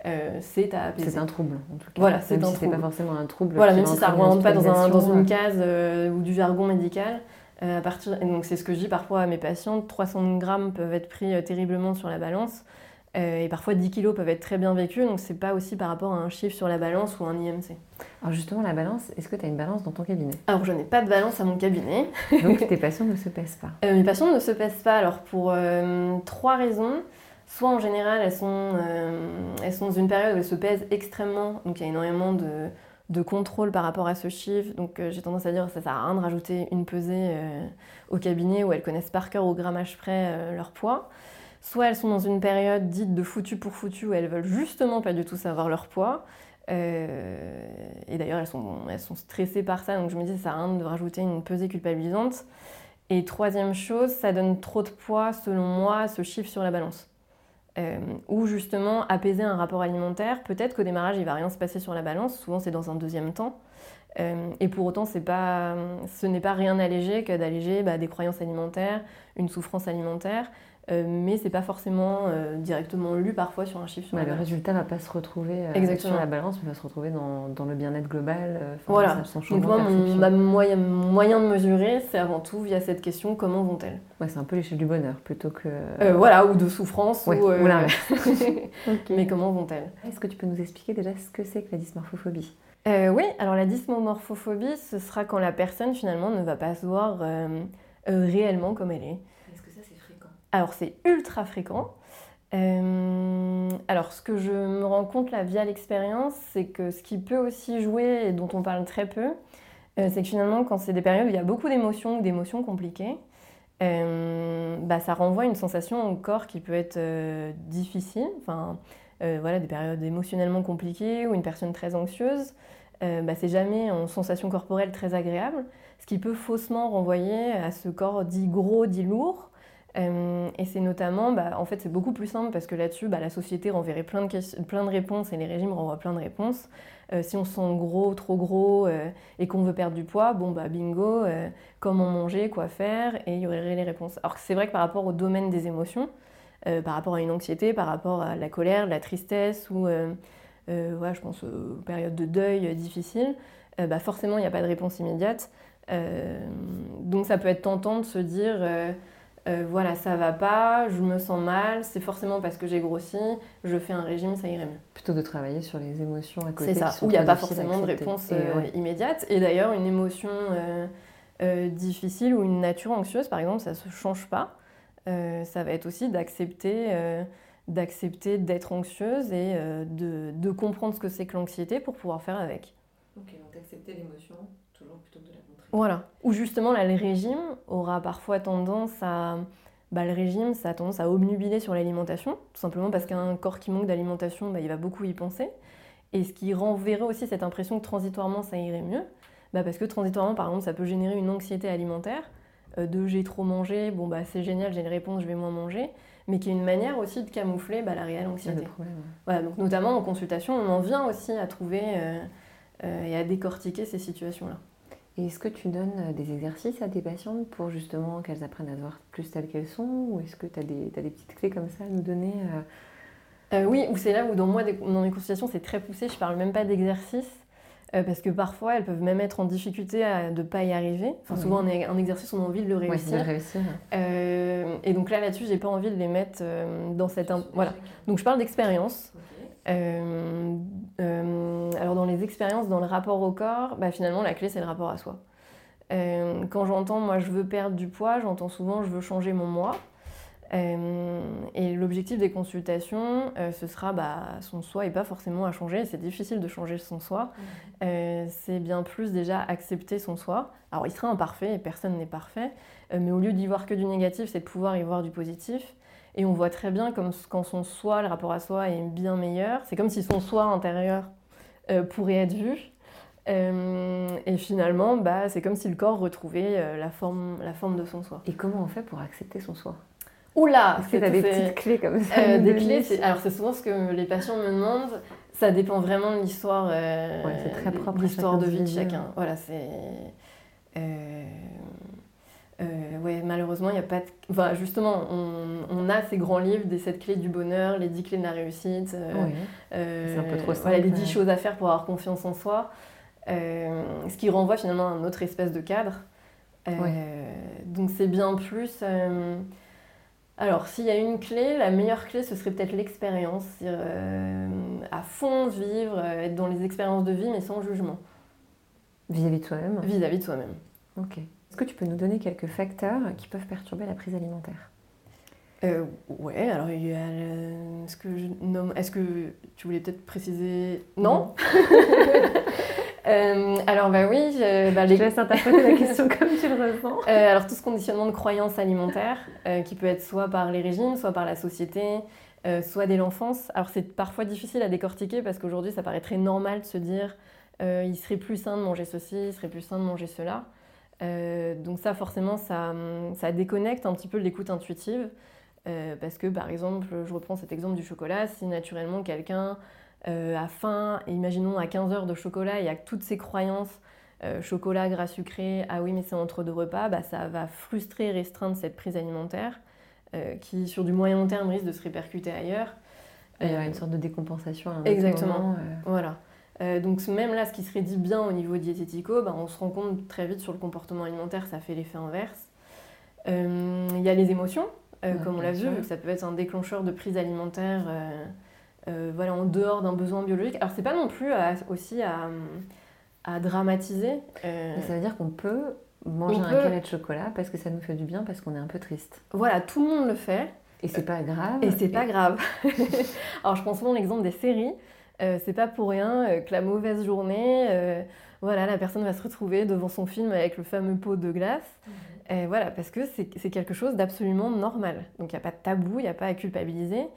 euh, c'est à apaiser. C'est un trouble, en tout cas. Voilà, c'est un si trouble. pas forcément un trouble. Voilà, même si ça ne rentre pas dans, un, dans, une case euh, ou du jargon médical. Euh, à partir, et donc c'est ce que je dis parfois à mes patientes, 300 grammes peuvent être pris terriblement sur la balance. Et parfois 10 kilos peuvent être très bien vécus, donc c'est pas aussi par rapport à un chiffre sur la balance ou un IMC. Alors justement, la balance, est-ce que tu as une balance dans ton cabinet? Alors je n'ai pas de balance à mon cabinet. Donc tes patients ne se pèsent pas euh, Mes patients ne se pèsent pas, alors pour euh, trois raisons. Soit en général, elles sont, euh, elles sont dans une période où elles se pèsent extrêmement, donc il y a énormément de, de contrôle par rapport à ce chiffre. Donc j'ai tendance à dire que ça sert à rien de rajouter une pesée au cabinet où elles connaissent par cœur au grammage près leur poids. Soit elles sont dans une période dite de foutu pour foutu où elles veulent justement pas du tout savoir leur poids. Euh, et d'ailleurs, elles sont, stressées par ça, donc je me dis, ça sert à rien de rajouter une pesée culpabilisante. Et troisième chose, ça donne trop de poids, selon moi, ce chiffre sur la balance. Euh, ou justement, apaiser un rapport alimentaire, peut-être qu'au démarrage, il va rien se passer sur la balance, souvent c'est dans un deuxième temps. Euh, et pour autant, ce n'est pas rien allégé que d'alléger bah, des croyances alimentaires, une souffrance alimentaire. Euh, mais c'est pas forcément euh, directement lu parfois sur un chiffre. Sur le résultat va pas se retrouver euh, sur la balance, mais va se retrouver dans, dans le bien-être global. voilà. Donc moi, mon moyen, moyen, de mesurer, c'est avant tout via cette question comment vont-elles? Ouais, C'est un peu l'échelle du bonheur plutôt que. voilà, ou de souffrance. ou, Mais comment vont-elles? Est-ce que tu peux nous expliquer déjà ce que c'est que la dysmorphophobie? Oui, alors la dysmorphophobie, ce sera quand la personne finalement ne va pas se voir réellement comme elle est. Alors c'est ultra fréquent. Euh, alors ce que je me rends compte là via l'expérience, c'est que ce qui peut aussi jouer et dont on parle très peu, euh, c'est que finalement quand c'est des périodes où il y a beaucoup d'émotions ou d'émotions compliquées, euh, bah, ça renvoie une sensation au corps qui peut être difficile. Enfin, voilà, des périodes émotionnellement compliquées ou une personne très anxieuse, bah, c'est jamais une sensation corporelle très agréable, ce qui peut faussement renvoyer à ce corps dit gros, dit lourd, euh, et c'est notamment, bah, en fait, c'est beaucoup plus simple parce que là-dessus, bah, la société renverrait plein de, plein de réponses et les régimes renvoient plein de réponses. Euh, si on se sent gros, trop gros euh, et qu'on veut perdre du poids, bon, bah bingo, comment manger, quoi faire, et il y aurait les réponses. Alors c'est vrai que par rapport au domaine des émotions, par rapport à une anxiété, par rapport à la colère, la tristesse ou, ouais, je pense, aux périodes de deuil difficiles, bah, forcément, il n'y a pas de réponse immédiate. donc ça peut être tentant de se dire euh, voilà, ça va pas, je me sens mal, c'est forcément parce que j'ai grossi, je fais un régime, ça irait mieux. Plutôt de travailler sur les émotions à côté. C'est ça, où il n'y a pas forcément de réponse euh, immédiate. Et d'ailleurs, une émotion euh, difficile ou une nature anxieuse, par exemple, ça ne se change pas. ça va être aussi d'accepter d'accepter d'être anxieuse et de, de, comprendre ce que c'est que l'anxiété pour pouvoir faire avec. Ok, donc accepter l'émotion toujours plutôt que de la voilà. Ou justement, là, le régime aura parfois tendance à. Bah, le régime, ça a tendance à obnubiler sur l'alimentation, tout simplement parce qu'un corps qui manque d'alimentation, bah, il va beaucoup y penser. Et ce qui renverrait aussi cette impression que transitoirement, ça irait mieux, bah, parce que transitoirement, par exemple, ça peut générer une anxiété alimentaire, euh, de j'ai trop mangé, bon, bah, c'est génial, j'ai une réponse, je vais moins manger, mais qui est une manière aussi de camoufler la réelle anxiété. Voilà, donc notamment en consultation, on en vient aussi à trouver euh, euh, et à décortiquer ces situations-là. Et est-ce que tu donnes euh, des exercices à tes patientes pour justement qu'elles apprennent à se voir plus telles qu'elles sont Ou est-ce que tu as, as, des petites clés comme ça à nous donner euh, Oui, ou c'est là où dans moi, dans mes consultations, c'est très poussé. Je parle même pas d'exercice. Euh, parce que parfois, elles peuvent même être en difficulté de ne pas y arriver. Enfin, Souvent, un, exercice, on a envie de le réussir. de réussir. et donc là, là-dessus, j'ai pas envie de les mettre dans cette... Voilà. Donc je parle d'expérience. Euh, euh, alors dans les expériences, dans le rapport au corps, bah, finalement la clé c'est le rapport à soi. Euh, quand j'entends moi je veux perdre du poids, j'entends souvent je veux changer mon moi. et l'objectif des consultations, ce sera bah, son soi et pas forcément à changer. C'est difficile de changer son soi. Mmh. c'est bien plus déjà accepter son soi. Alors il sera imparfait et personne n'est parfait. mais au lieu d'y voir que du négatif, c'est de pouvoir y voir du positif. Et on voit très bien comme quand son soi, le rapport à soi est bien meilleur. C'est comme si son soi intérieur euh, pourrait être vu. Euh, et finalement, bah, c'est comme si le corps retrouvait euh, la, forme, la forme de son soi. Et comment on fait pour accepter son soi? Oula Est-ce que tu as des petites clés comme ça Des clés, alors c'est souvent ce que les patients me demandent. Ça dépend vraiment de l'histoire ouais, très propre l'histoire de vie de chacun. Voilà, c'est... Euh, ouais, malheureusement, il n'y a pas de... Enfin, justement, on, a ces grands livres des 7 clés du bonheur, les 10 clés de la réussite. Euh, euh, c'est un peu trop Voilà, les 10 choses à faire pour avoir confiance en soi. ce qui renvoie finalement à un autre espèce de cadre. Donc c'est bien plus... Alors, s'il y a une clé, la meilleure clé, ce serait peut-être l'expérience. à fond vivre, être dans les expériences de vie, mais sans jugement. Vis-à-vis de soi-même Vis-à-vis de soi-même. Ok. Est-ce que tu peux nous donner quelques facteurs qui peuvent perturber la prise alimentaire? Euh, Ouais, alors il y a ce que je nomme. Est-ce que tu voulais peut-être préciser? Non, euh, Alors, bah oui. Je, bah, les... je laisse interpréter la question comme tu le ressens. Euh, alors, tout ce conditionnement de croyances alimentaires, euh, qui peut être soit par les régimes, soit par la société, soit dès l'enfance. Alors, c'est parfois difficile à décortiquer parce qu'aujourd'hui, ça paraît très normal de se dire il serait plus sain de manger ceci, il serait plus sain de manger cela. Euh, donc ça, forcément, ça, ça, déconnecte un petit peu l'écoute intuitive. Euh, parce que, par exemple, je reprends cet exemple du chocolat, si naturellement quelqu'un euh, a faim, et imaginons à 15 heures de chocolat, il y a toutes ces croyances, chocolat, gras sucré, ah oui, mais c'est entre deux repas, bah, ça va frustrer, restreindre cette prise alimentaire, qui, sur du moyen long terme, risque de se répercuter ailleurs. Il y aura une sorte de décompensation à un Exactement. Moment, voilà. Euh, donc même là, ce qui serait dit bien au niveau diétético, ben, on se rend compte très vite sur le comportement alimentaire, ça fait l'effet inverse. Euh, il y a les émotions, euh, comme on l'a vu, ça peut être un déclencheur de prise alimentaire voilà, en dehors d'un besoin biologique. Alors c'est pas non plus aussi à, dramatiser. ça veut dire qu'on peut manger un peut... de chocolat parce que ça nous fait du bien, parce qu'on est un peu triste. Voilà, tout le monde le fait. Et c'est pas grave. Et c'est pas grave. Alors je pense souvent l'exemple des séries. Euh, c'est pas pour rien euh, que la mauvaise journée, euh, voilà, la personne va se retrouver devant son film avec le fameux pot de glace. Mhm. voilà, parce que c'est quelque chose d'absolument normal. Donc il n'y a pas de tabou, il n'y a pas à culpabiliser.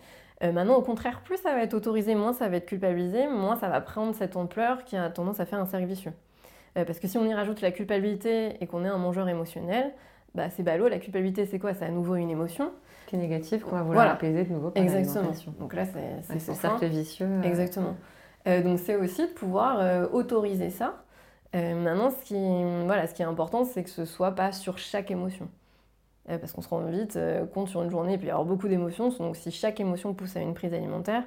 maintenant, au contraire, plus ça va être autorisé, moins ça va être culpabilisé, moins ça va prendre cette ampleur qui a tendance à faire un cercle vicieux. parce que si on y rajoute la culpabilité et qu'on est un mangeur émotionnel, bah, c'est ballot, la culpabilité c'est quoi? C'est à nouveau une émotion. Qui est négative qu'on va vouloir apaiser de nouveau par Exactement. Donc là, c'est ce cercle vicieux. Euh, Exactement. Euh, donc c'est aussi de pouvoir euh, autoriser ça. maintenant, ce qui, voilà, ce qui est important, c'est que ce soit pas sur chaque émotion. parce qu'on se rend vite compte sur une journée, et puis il y avoir beaucoup d'émotions. Donc si chaque émotion pousse à une prise alimentaire,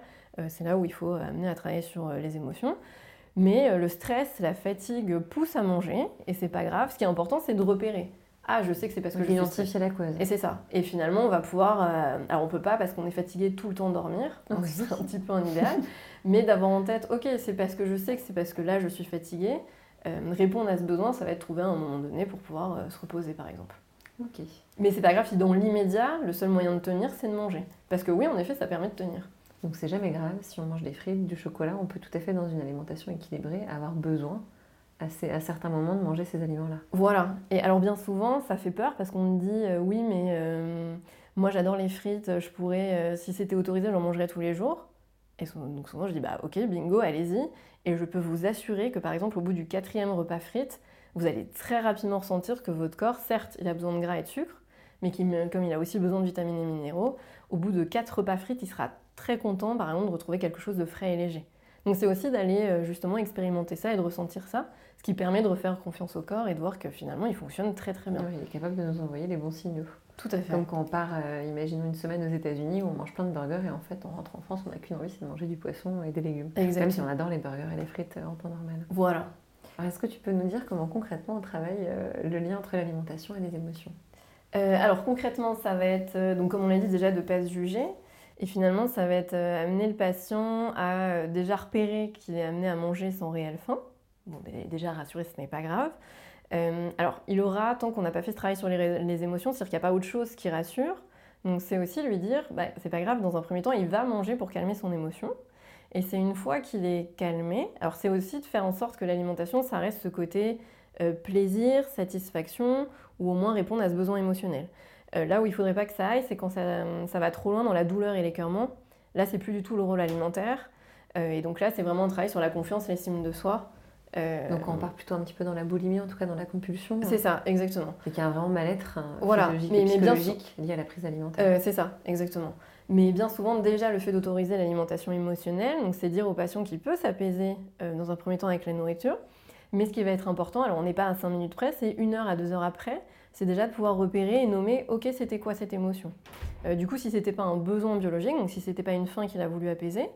c'est là où il faut amener à travailler sur les émotions. Mais le stress, la fatigue poussent à manger, et c'est pas grave. Ce qui est important, c'est de repérer ah je sais que c'est parce que je identifie la cause. Et c'est ça. Et finalement on va pouvoir, euh, alors on peut pas parce qu'on est fatigué tout le temps dormir, c'est un petit peu un idéal, mais d'avoir en tête, ok c'est parce que je sais que c'est parce que là je suis fatiguée, euh, répondre à ce besoin ça va être trouver à un moment donné pour pouvoir euh, se reposer par exemple. Ok. Mais c'est pas grave si dans l'immédiat le seul moyen de tenir c'est de manger, parce que oui en effet ça permet de tenir. Donc c'est jamais grave si on mange des frites, du chocolat, on peut tout à fait dans une alimentation équilibrée avoir besoin à, certains moments de manger ces aliments-là. Voilà. Et alors bien souvent, ça fait peur parce qu'on me dit euh, oui, mais euh, moi j'adore les frites, je pourrais, euh, si c'était autorisé, j'en mangerais tous les jours. Et donc souvent je dis bah ok, bingo, allez-y. Et je peux vous assurer que par exemple au bout du quatrième repas frites, vous allez très rapidement ressentir que votre corps, certes, il a besoin de gras et de sucre, mais comme il a aussi besoin de vitamines et minéraux, au bout de quatre repas frites, il sera très content par exemple de retrouver quelque chose de frais et léger. Donc c'est aussi d'aller justement expérimenter ça et de ressentir ça, ce qui permet de refaire confiance au corps et de voir que finalement il fonctionne très très bien. il est capable de nous envoyer les bons signaux. Tout à fait. Comme quand on part, imaginons une semaine aux États-Unis où on mange plein de burgers et en fait on rentre en France, on n'a qu'une envie, c'est de manger du poisson et des légumes. Exactement. Même si on adore les burgers et les frites en temps normal. Voilà. est-ce que tu peux nous dire comment concrètement on travaille le lien entre l'alimentation et les émotions? Euh, alors concrètement, ça va être, euh, donc comme on l'a dit déjà, de ne pas se juger. Et finalement, ça va être euh, amener le patient à déjà repérer qu'il est amené à manger sans réelle faim. Bon, déjà rassurer, ce n'est pas grave. alors, il aura, tant qu'on n'a pas fait ce travail sur les, émotions, c'est-à-dire qu'il n'y a pas autre chose qui rassure. Donc, c'est aussi lui dire, bah, c'est pas grave, dans un premier temps, il va manger pour calmer son émotion. Et c'est une fois qu'il est calmé, alors c'est aussi de faire en sorte que l'alimentation, ça reste ce côté plaisir, satisfaction, ou au moins répondre à ce besoin émotionnel. Euh, là où il ne faudrait pas que ça aille, c'est quand ça, va trop loin dans la douleur et l'écœurement. Là, c'est plus du tout le rôle alimentaire. Euh, et donc là, c'est vraiment un travail sur la confiance, l'estime de soi. Euh, donc on part plutôt un petit peu dans la boulimie, en tout cas dans la compulsion. C'est ça, exactement. Et qu'il y a un vraiment mal-être voilà. physiologique mais, et psychologique lié à la prise alimentaire. c'est ça, exactement. Mais bien souvent, déjà, le fait d'autoriser l'alimentation émotionnelle, donc c'est dire au patient qu'il peut s'apaiser dans un premier temps avec la nourriture, mais ce qui va être important, alors on n'est pas à 5 minutes près, c'est une heure à deux heures après, c'est déjà de pouvoir repérer et nommer, ok, c'était quoi cette émotion euh, Du coup, si c'était pas un besoin biologique, donc si c'était pas une faim qu'il a voulu apaiser,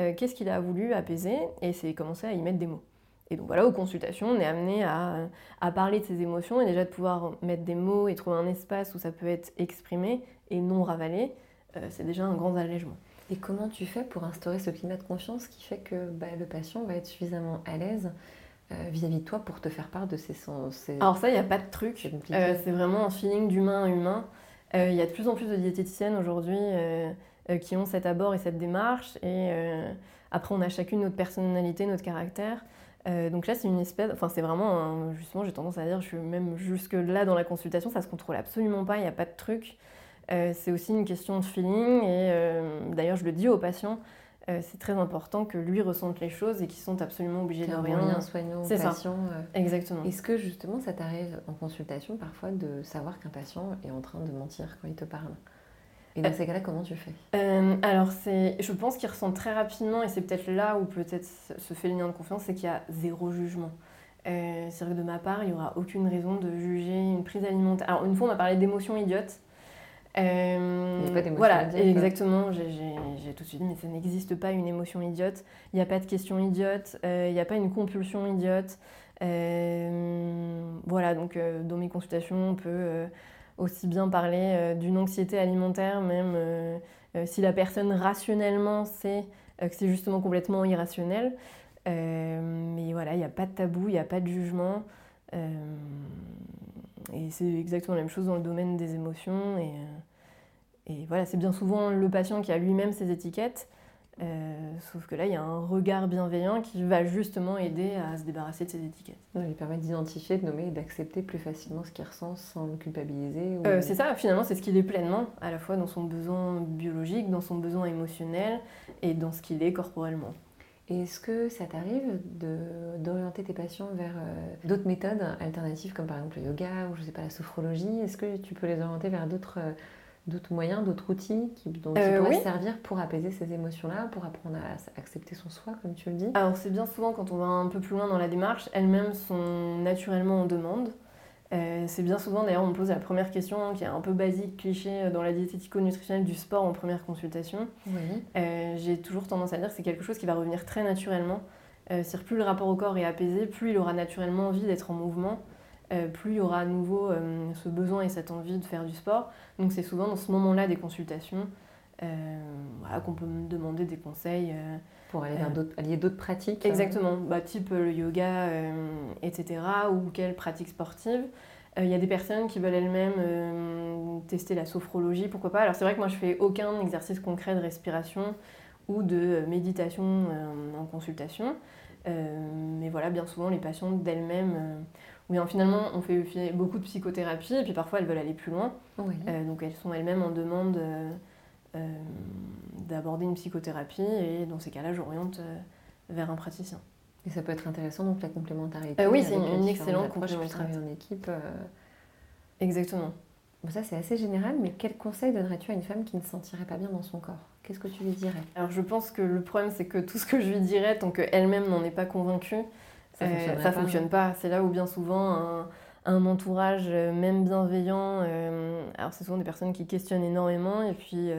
euh, qu'est-ce qu'il a voulu apaiser Et c'est commencer à y mettre des mots. Et donc voilà, aux consultations, on est amené à, parler de ces émotions et déjà de pouvoir mettre des mots et trouver un espace où ça peut être exprimé et non ravalé, euh, c'est déjà un grand allègement. Et comment tu fais pour instaurer ce climat de confiance qui fait que bah, le patient va être suffisamment à l'aise vis-à-vis de toi pour te faire part de ces sens Alors ça, il n'y a pas de truc. Euh, c'est vraiment un feeling d'humain à humain. Euh, il y a de plus en plus de diététiciennes aujourd'hui qui ont cet abord et cette démarche. Et après, on a chacune notre personnalité, notre caractère. donc là, c'est une espèce, enfin c'est vraiment, justement, j'ai tendance à dire, je suis même jusque là dans la consultation, ça se contrôle absolument pas, il n'y a pas de truc. c'est aussi une question de feeling et d'ailleurs, je le dis aux patients, euh, c'est très important que lui ressente les choses et qu'ils sont absolument obligés de rien. Un soignant, c'est patient. Ça. Euh. Exactement. Est-ce que justement ça t'arrive en consultation parfois de savoir qu'un patient est en train de mentir quand il te parle? Et dans euh, ces cas-là, comment tu fais? Alors, c'est, je pense qu'il ressent très rapidement, et c'est peut-être là où peut-être se fait le lien de confiance, c'est qu'il y a zéro jugement. c'est vrai que de ma part, il n'y aura aucune raison de juger une prise alimentaire. Alors, une fois, on a parlé d'émotions idiotes. Euh, voilà, exactement. J'ai tout de suite dit, mais ça n'existe pas une émotion idiote. Il n'y a pas de question idiote. Euh, il n'y a pas une compulsion idiote. Euh, voilà, donc dans mes consultations, on peut aussi bien parler d'une anxiété alimentaire, même si la personne rationnellement sait que c'est justement complètement irrationnel. mais voilà, il n'y a pas de tabou, il n'y a pas de jugement. Et c'est exactement la même chose dans le domaine des émotions. Et, euh, et voilà, c'est bien souvent le patient qui a lui-même ses étiquettes. Euh, sauf que là, il y a un regard bienveillant qui va justement aider à se débarrasser de ces étiquettes. Ça lui permet d'identifier, de nommer et d'accepter plus facilement ce qu'il ressent sans le culpabiliser. Euh, c'est ça, finalement, c'est ce qu'il est pleinement, à la fois dans son besoin biologique, dans son besoin émotionnel et dans ce qu'il est corporellement. Est-ce que ça t'arrive d'orienter tes patients vers euh, d'autres méthodes alternatives comme par exemple le yoga ou je sais pas la sophrologie? Est-ce que tu peux les orienter vers d'autres euh, moyens, d'autres outils qui, dont euh, pourraient servir pour apaiser ces émotions-là, pour apprendre à accepter son soi, comme tu le dis? Alors c'est bien souvent quand on va un peu plus loin dans la démarche, elles-mêmes sont naturellement en demande. Euh, c'est bien souvent, d'ailleurs, on me pose la première question qui est un peu basique, cliché euh, dans la diétético-nutritionnelle du sport en première consultation. Euh, j'ai toujours tendance à dire que c'est quelque chose qui va revenir très naturellement. cest plus le rapport au corps est apaisé, plus il aura naturellement envie d'être en mouvement, plus il y aura à nouveau ce besoin et cette envie de faire du sport. Donc c'est souvent dans ce moment-là des consultations qu'on peut me demander des conseils. Pour aller vers d'autres, allier d'autres pratiques Exactement, bah, type le yoga, etc. ou quelle pratique sportive. Il y a des personnes qui veulent elles-mêmes tester la sophrologie, pourquoi pas. Alors c'est vrai que moi je fais aucun exercice concret de respiration ou de méditation en consultation. mais voilà, bien souvent les patientes d'elles-mêmes, oui, finalement on fait beaucoup de psychothérapie et puis parfois elles veulent aller plus loin. donc elles sont elles-mêmes en demande d'aborder une psychothérapie et dans ces cas-là j'oriente vers un praticien. Et ça peut être intéressant, donc la complémentarité. Euh, oui, c'est une, excellente complémentarité. travailler en équipe. Euh. Exactement. Bon, ça, c'est assez général, mais quel conseil donnerais-tu à une femme qui ne se sentirait pas bien dans son corps? Qu'est-ce que tu lui dirais? Alors je pense que le problème c'est que tout ce que je lui dirais, tant qu'elle-même n'en est pas convaincue, ça ne fonctionne pas. C'est là où bien souvent un, entourage, même bienveillant, alors c'est souvent des personnes qui questionnent énormément et puis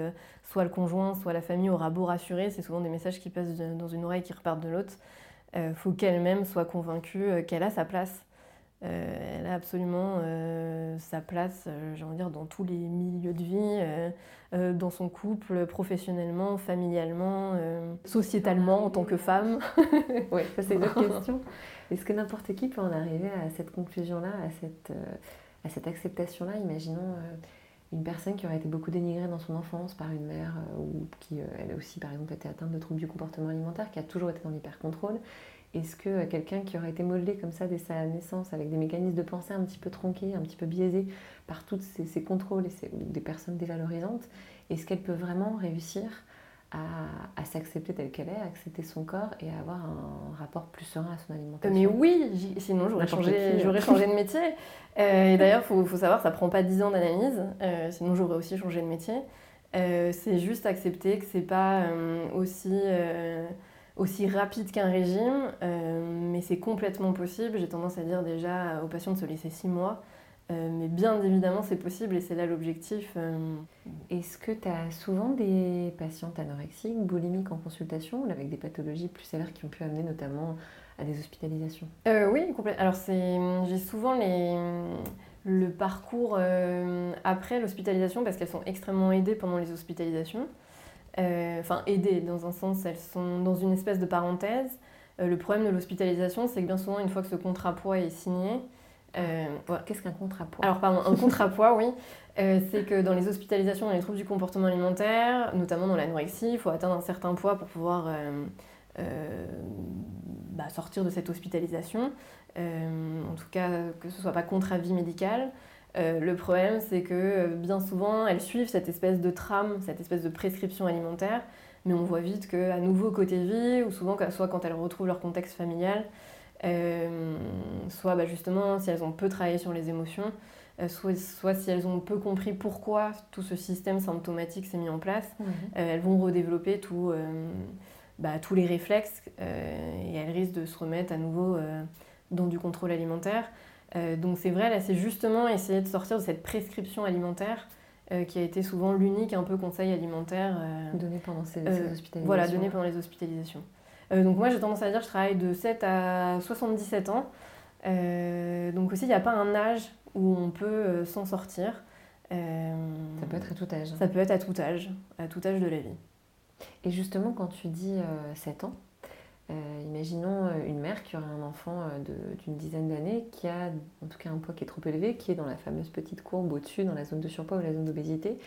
soit le conjoint, soit la famille aura beau rassurer, c'est souvent des messages qui passent dans une oreille qui repartent de l'autre. Faut qu'elle-même soit convaincue qu'elle a sa place euh, elle a absolument euh, sa place, euh, dire, dans tous les milieux de vie, dans son couple, professionnellement, familialement, sociétalement en tant que femme. oui, ça c'est une autre question. Est-ce que n'importe qui peut en arriver à cette conclusion-là, à cette, à cette acceptation-là? Imaginons une personne qui aurait été beaucoup dénigrée dans son enfance par une mère ou qui, elle a aussi, par exemple, été atteinte de troubles du comportement alimentaire, qui a toujours été dans l'hyper-contrôle est-ce que euh, quelqu'un qui aurait été modelé comme ça dès sa naissance, avec des mécanismes de pensée un petit peu tronqués, un petit peu biaisés par tous ces, contrôles et des personnes dévalorisantes, est-ce qu'elle peut vraiment réussir à, s'accepter telle qu'elle est, à accepter son corps et à avoir un rapport plus serein à son alimentation? Mais oui, sinon j'aurais changé, euh. changé de métier. Euh, et d'ailleurs, il faut, savoir, ça prend pas 10 ans d'analyse, sinon j'aurais aussi changé de métier. c'est juste accepter que c'est pas aussi aussi rapide qu'un régime, euh, mais c'est complètement possible. J'ai tendance à dire déjà aux patients de se laisser six mois. Euh, mais bien évidemment, c'est possible et c'est là l'objectif. Euh. Est-ce que tu as souvent des patientes anorexiques, boulimiques en consultation, avec des pathologies plus sévères qui ont pu amener notamment à des hospitalisations? Oui, complètement. Alors, j'ai souvent les, le parcours après l'hospitalisation parce qu'elles sont extrêmement aidées pendant les hospitalisations. Euh, enfin aider dans un sens, elles sont dans une espèce de parenthèse. Euh, le problème de l'hospitalisation, c'est que bien souvent, une fois que ce contrat poids est signé, euh, Qu'est-ce qu'un contrat poids Alors, pardon, un contrat poids, oui. c'est que dans les hospitalisations, dans les troubles du comportement alimentaire, notamment dans l'anorexie, il faut atteindre un certain poids pour pouvoir bah, sortir de cette hospitalisation. en tout cas, que ce soit pas contre avis médical. Euh, le problème, c'est que euh, bien souvent, elles suivent cette espèce de trame, cette espèce de prescription alimentaire, mais on voit vite qu'à nouveau côté vie, ou souvent, soit quand elles retrouvent leur contexte familial, euh, soit bah, justement si elles ont peu travaillé sur les émotions, soit, si elles ont peu compris pourquoi tout ce système symptomatique s'est mis en place, mhm. elles vont redévelopper bah, tous les réflexes et elles risquent de se remettre à nouveau dans du contrôle alimentaire. Euh, donc c'est vrai, là c'est justement essayer de sortir de cette prescription alimentaire euh, qui a été souvent l'unique un peu conseil alimentaire euh, donné pendant ces, hospitalisations. Voilà, donné pendant les hospitalisations. donc moi j'ai tendance à dire que je travaille de 7 à 77 ans. donc aussi il n'y a pas un âge où on peut s'en sortir. ça peut être à tout âge. Ça peut être à tout âge, à tout âge de la vie. Et justement quand tu dis 7 ans, euh, imaginons euh, une mère qui aurait un enfant euh, d'une dizaine d'années qui a en tout cas un poids qui est trop élevé, qui est dans la fameuse petite courbe au-dessus, dans la zone de surpoids ou la zone d'obésité.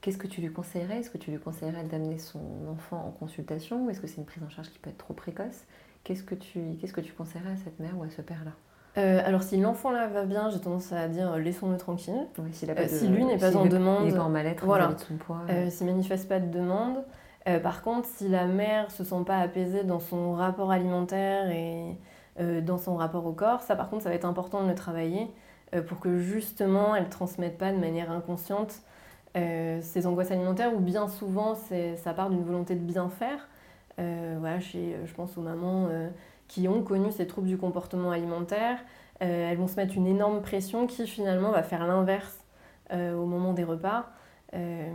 Qu'est-ce que tu lui conseillerais? Est-ce que tu lui conseillerais d'amener son enfant en consultation? Ou est-ce que c'est une prise en charge qui peut être trop précoce? Qu'est-ce que tu, qu'est-ce que tu conseillerais à cette mère ou à ce père-là? Alors si l'enfant là va bien, j'ai tendance à dire laissons-le tranquille. si lui n'est pas en demande, il en mal-être voilà. de son poids. s'il manifeste pas de demande, euh, par contre, si la mère se sent pas apaisée dans son rapport alimentaire et euh, dans son rapport au corps, ça par contre, ça va être important de le travailler euh, pour que justement elle transmette pas de manière inconsciente ses angoisses alimentaires ou bien souvent ça part d'une volonté de bien faire. voilà, je pense aux mamans qui ont connu ces troubles du comportement alimentaire, elles vont se mettre une énorme pression qui finalement va faire l'inverse au moment des repas. Euh,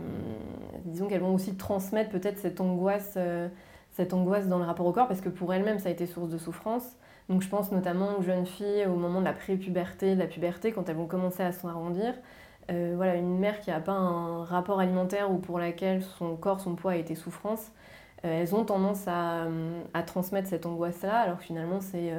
disons qu'elles vont aussi transmettre peut-être cette angoisse, euh, cette angoisse dans le rapport au corps, parce que pour elles-mêmes, ça a été source de souffrance. Donc je pense notamment aux jeunes filles au moment de la prépuberté, de la puberté, quand elles vont commencer à s'arrondir. Euh, voilà, une mère qui n'a pas un rapport alimentaire ou pour laquelle son corps, son poids a été souffrance, elles ont tendance à, à transmettre cette angoisse-là, alors finalement c'est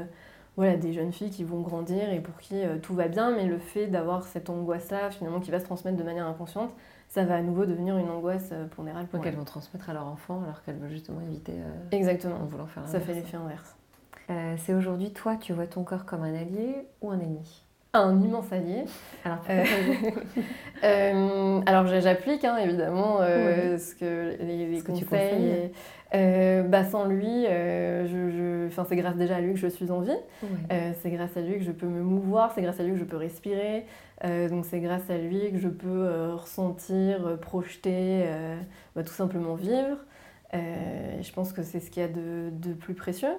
voilà, des jeunes filles qui vont grandir et pour qui tout va bien, mais le fait d'avoir cette angoisse-là, finalement, qui va se transmettre de manière inconsciente, ça va à nouveau devenir une angoisse euh, pondérale pour Qu'elles vont transmettre à leur enfant alors qu'elles veulent justement éviter. Euh, Exactement. En voulant faire Ça fait l'effet inverse. Euh, c'est aujourd'hui, toi, tu vois ton corps comme un allié ou un ennemi? Un immense allié. Alors, alors j'applique hein, évidemment ce que les, conseils. Bah, Sans lui, je, Enfin, c'est grâce déjà à lui que je suis en vie. c'est grâce à lui que je peux me mouvoir, c'est grâce à lui que je peux respirer. donc c'est grâce à lui que je peux ressentir, projeter, bah, tout simplement vivre. je pense que c'est ce qu'il y a de, de plus précieux.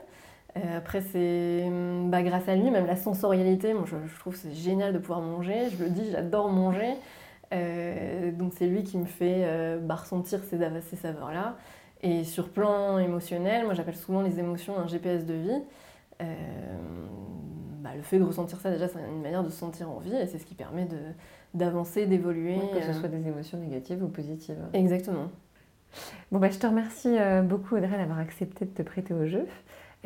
Euh, après, c'est hum, bah, grâce à lui, même la sensorialité, moi je, trouve c'est génial de pouvoir manger. Je le dis, j'adore manger. Euh, donc c'est lui qui me fait euh, bah, ressentir ces, ces saveurs-là. Et sur plan émotionnel, moi j'appelle souvent les émotions un GPS de vie. Bah, le fait de ressentir ça, déjà, c'est une manière de se sentir en vie et c'est ce qui permet d'avancer, d'évoluer. que ce soit des émotions négatives ou positives. Exactement. Bon, bah, je te remercie beaucoup, Audrey, d'avoir accepté de te prêter au jeu.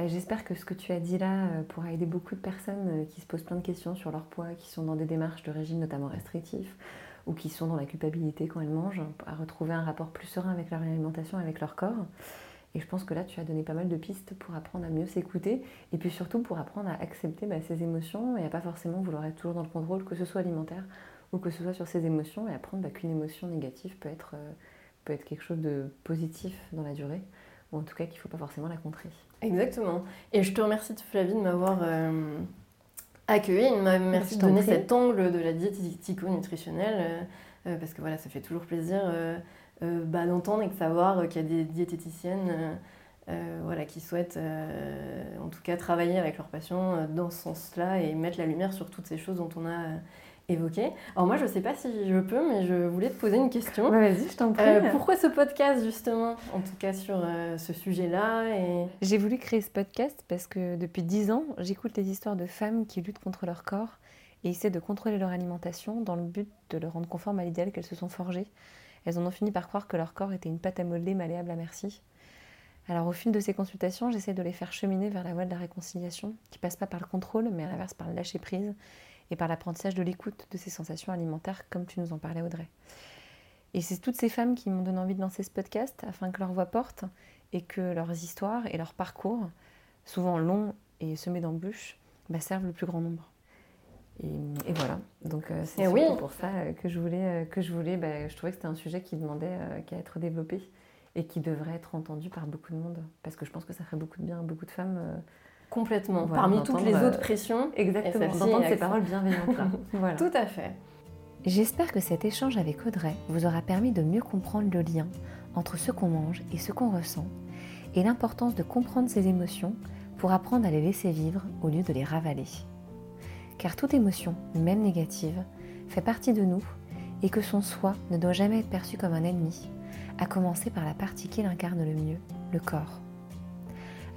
Euh, j'espère que ce que tu as dit là euh, pourra aider beaucoup de personnes euh, qui se posent plein de questions sur leur poids, qui sont dans des démarches de régime notamment restrictif, ou qui sont dans la culpabilité quand elles mangent, à retrouver un rapport plus serein avec leur alimentation, avec leur corps. Et je pense que là, tu as donné pas mal de pistes pour apprendre à mieux s'écouter, et puis surtout pour apprendre à accepter bah, ses émotions et à pas forcément vouloir être toujours dans le contrôle, que ce soit alimentaire ou que ce soit sur ses émotions, et apprendre bah, qu'une émotion négative peut être, peut être quelque chose de positif dans la durée ou en tout cas qu'il ne faut pas forcément la contrer. Exactement. Et je te remercie Flavie de m'avoir euh, accueilli, merci de donner cet angle de la diétético-nutritionnelle, euh, euh, parce que voilà, ça fait toujours plaisir bah, d'entendre et de savoir qu'il y a des diététiciennes voilà, qui souhaitent en tout cas travailler avec leurs patients dans ce sens-là et mettre la lumière sur toutes ces choses dont on a évoqué. Alors moi, je ne sais pas si je peux, mais je voulais te poser une question. Vas-y, je t'en prie. Euh, pourquoi ce podcast, justement, en tout cas sur euh, ce sujet-là et... J'ai voulu créer ce podcast parce que depuis dix ans, j'écoute les histoires de femmes qui luttent contre leur corps et essaient de contrôler leur alimentation dans le but de le rendre conforme à l'idéal qu'elles se sont forgées. Elles en ont fini par croire que leur corps était une pâte à modeler malléable à merci. Alors au fil de ces consultations, j'essaie de les faire cheminer vers la voie de la réconciliation, qui passe pas par le contrôle, mais à l'inverse par le lâcher prise et par l'apprentissage de l'écoute de ces sensations alimentaires, comme tu nous en parlais, Audrey. Et c'est toutes ces femmes qui m'ont donné envie de lancer ce podcast afin que leur voix porte et que leurs histoires et leurs parcours, souvent longs et semés d'embûches, bah, servent le plus grand nombre. Et, voilà, donc euh, c'est oui. pour ça euh, que je voulais, euh, que je voulais, bah, je trouvais que c'était un sujet qui demandait qu'à être développé et qui devrait être entendu par beaucoup de monde, parce que je pense que ça ferait beaucoup de bien à beaucoup de femmes Complètement. Parmi toutes les autres pressions. Exactement. D'entendre ces paroles bienveillantes voilà. Tout à fait. J'espère que cet échange avec Audrey vous aura permis de mieux comprendre le lien entre ce qu'on mange et ce qu'on ressent, et l'importance de comprendre ses émotions pour apprendre à les laisser vivre au lieu de les ravaler. Car toute émotion, même négative, fait partie de nous et que son soi ne doit jamais être perçu comme un ennemi, à commencer par la partie qu'il incarne le mieux, le corps.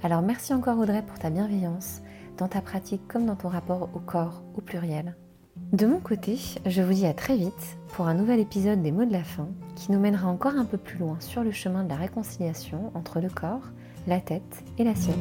Alors merci encore Audrey pour ta bienveillance, dans ta pratique comme dans ton rapport au corps au pluriel. De mon côté, je vous dis à très vite pour un nouvel épisode des mots de la fin qui nous mènera encore un peu plus loin sur le chemin de la réconciliation entre le corps, la tête et l'assiette.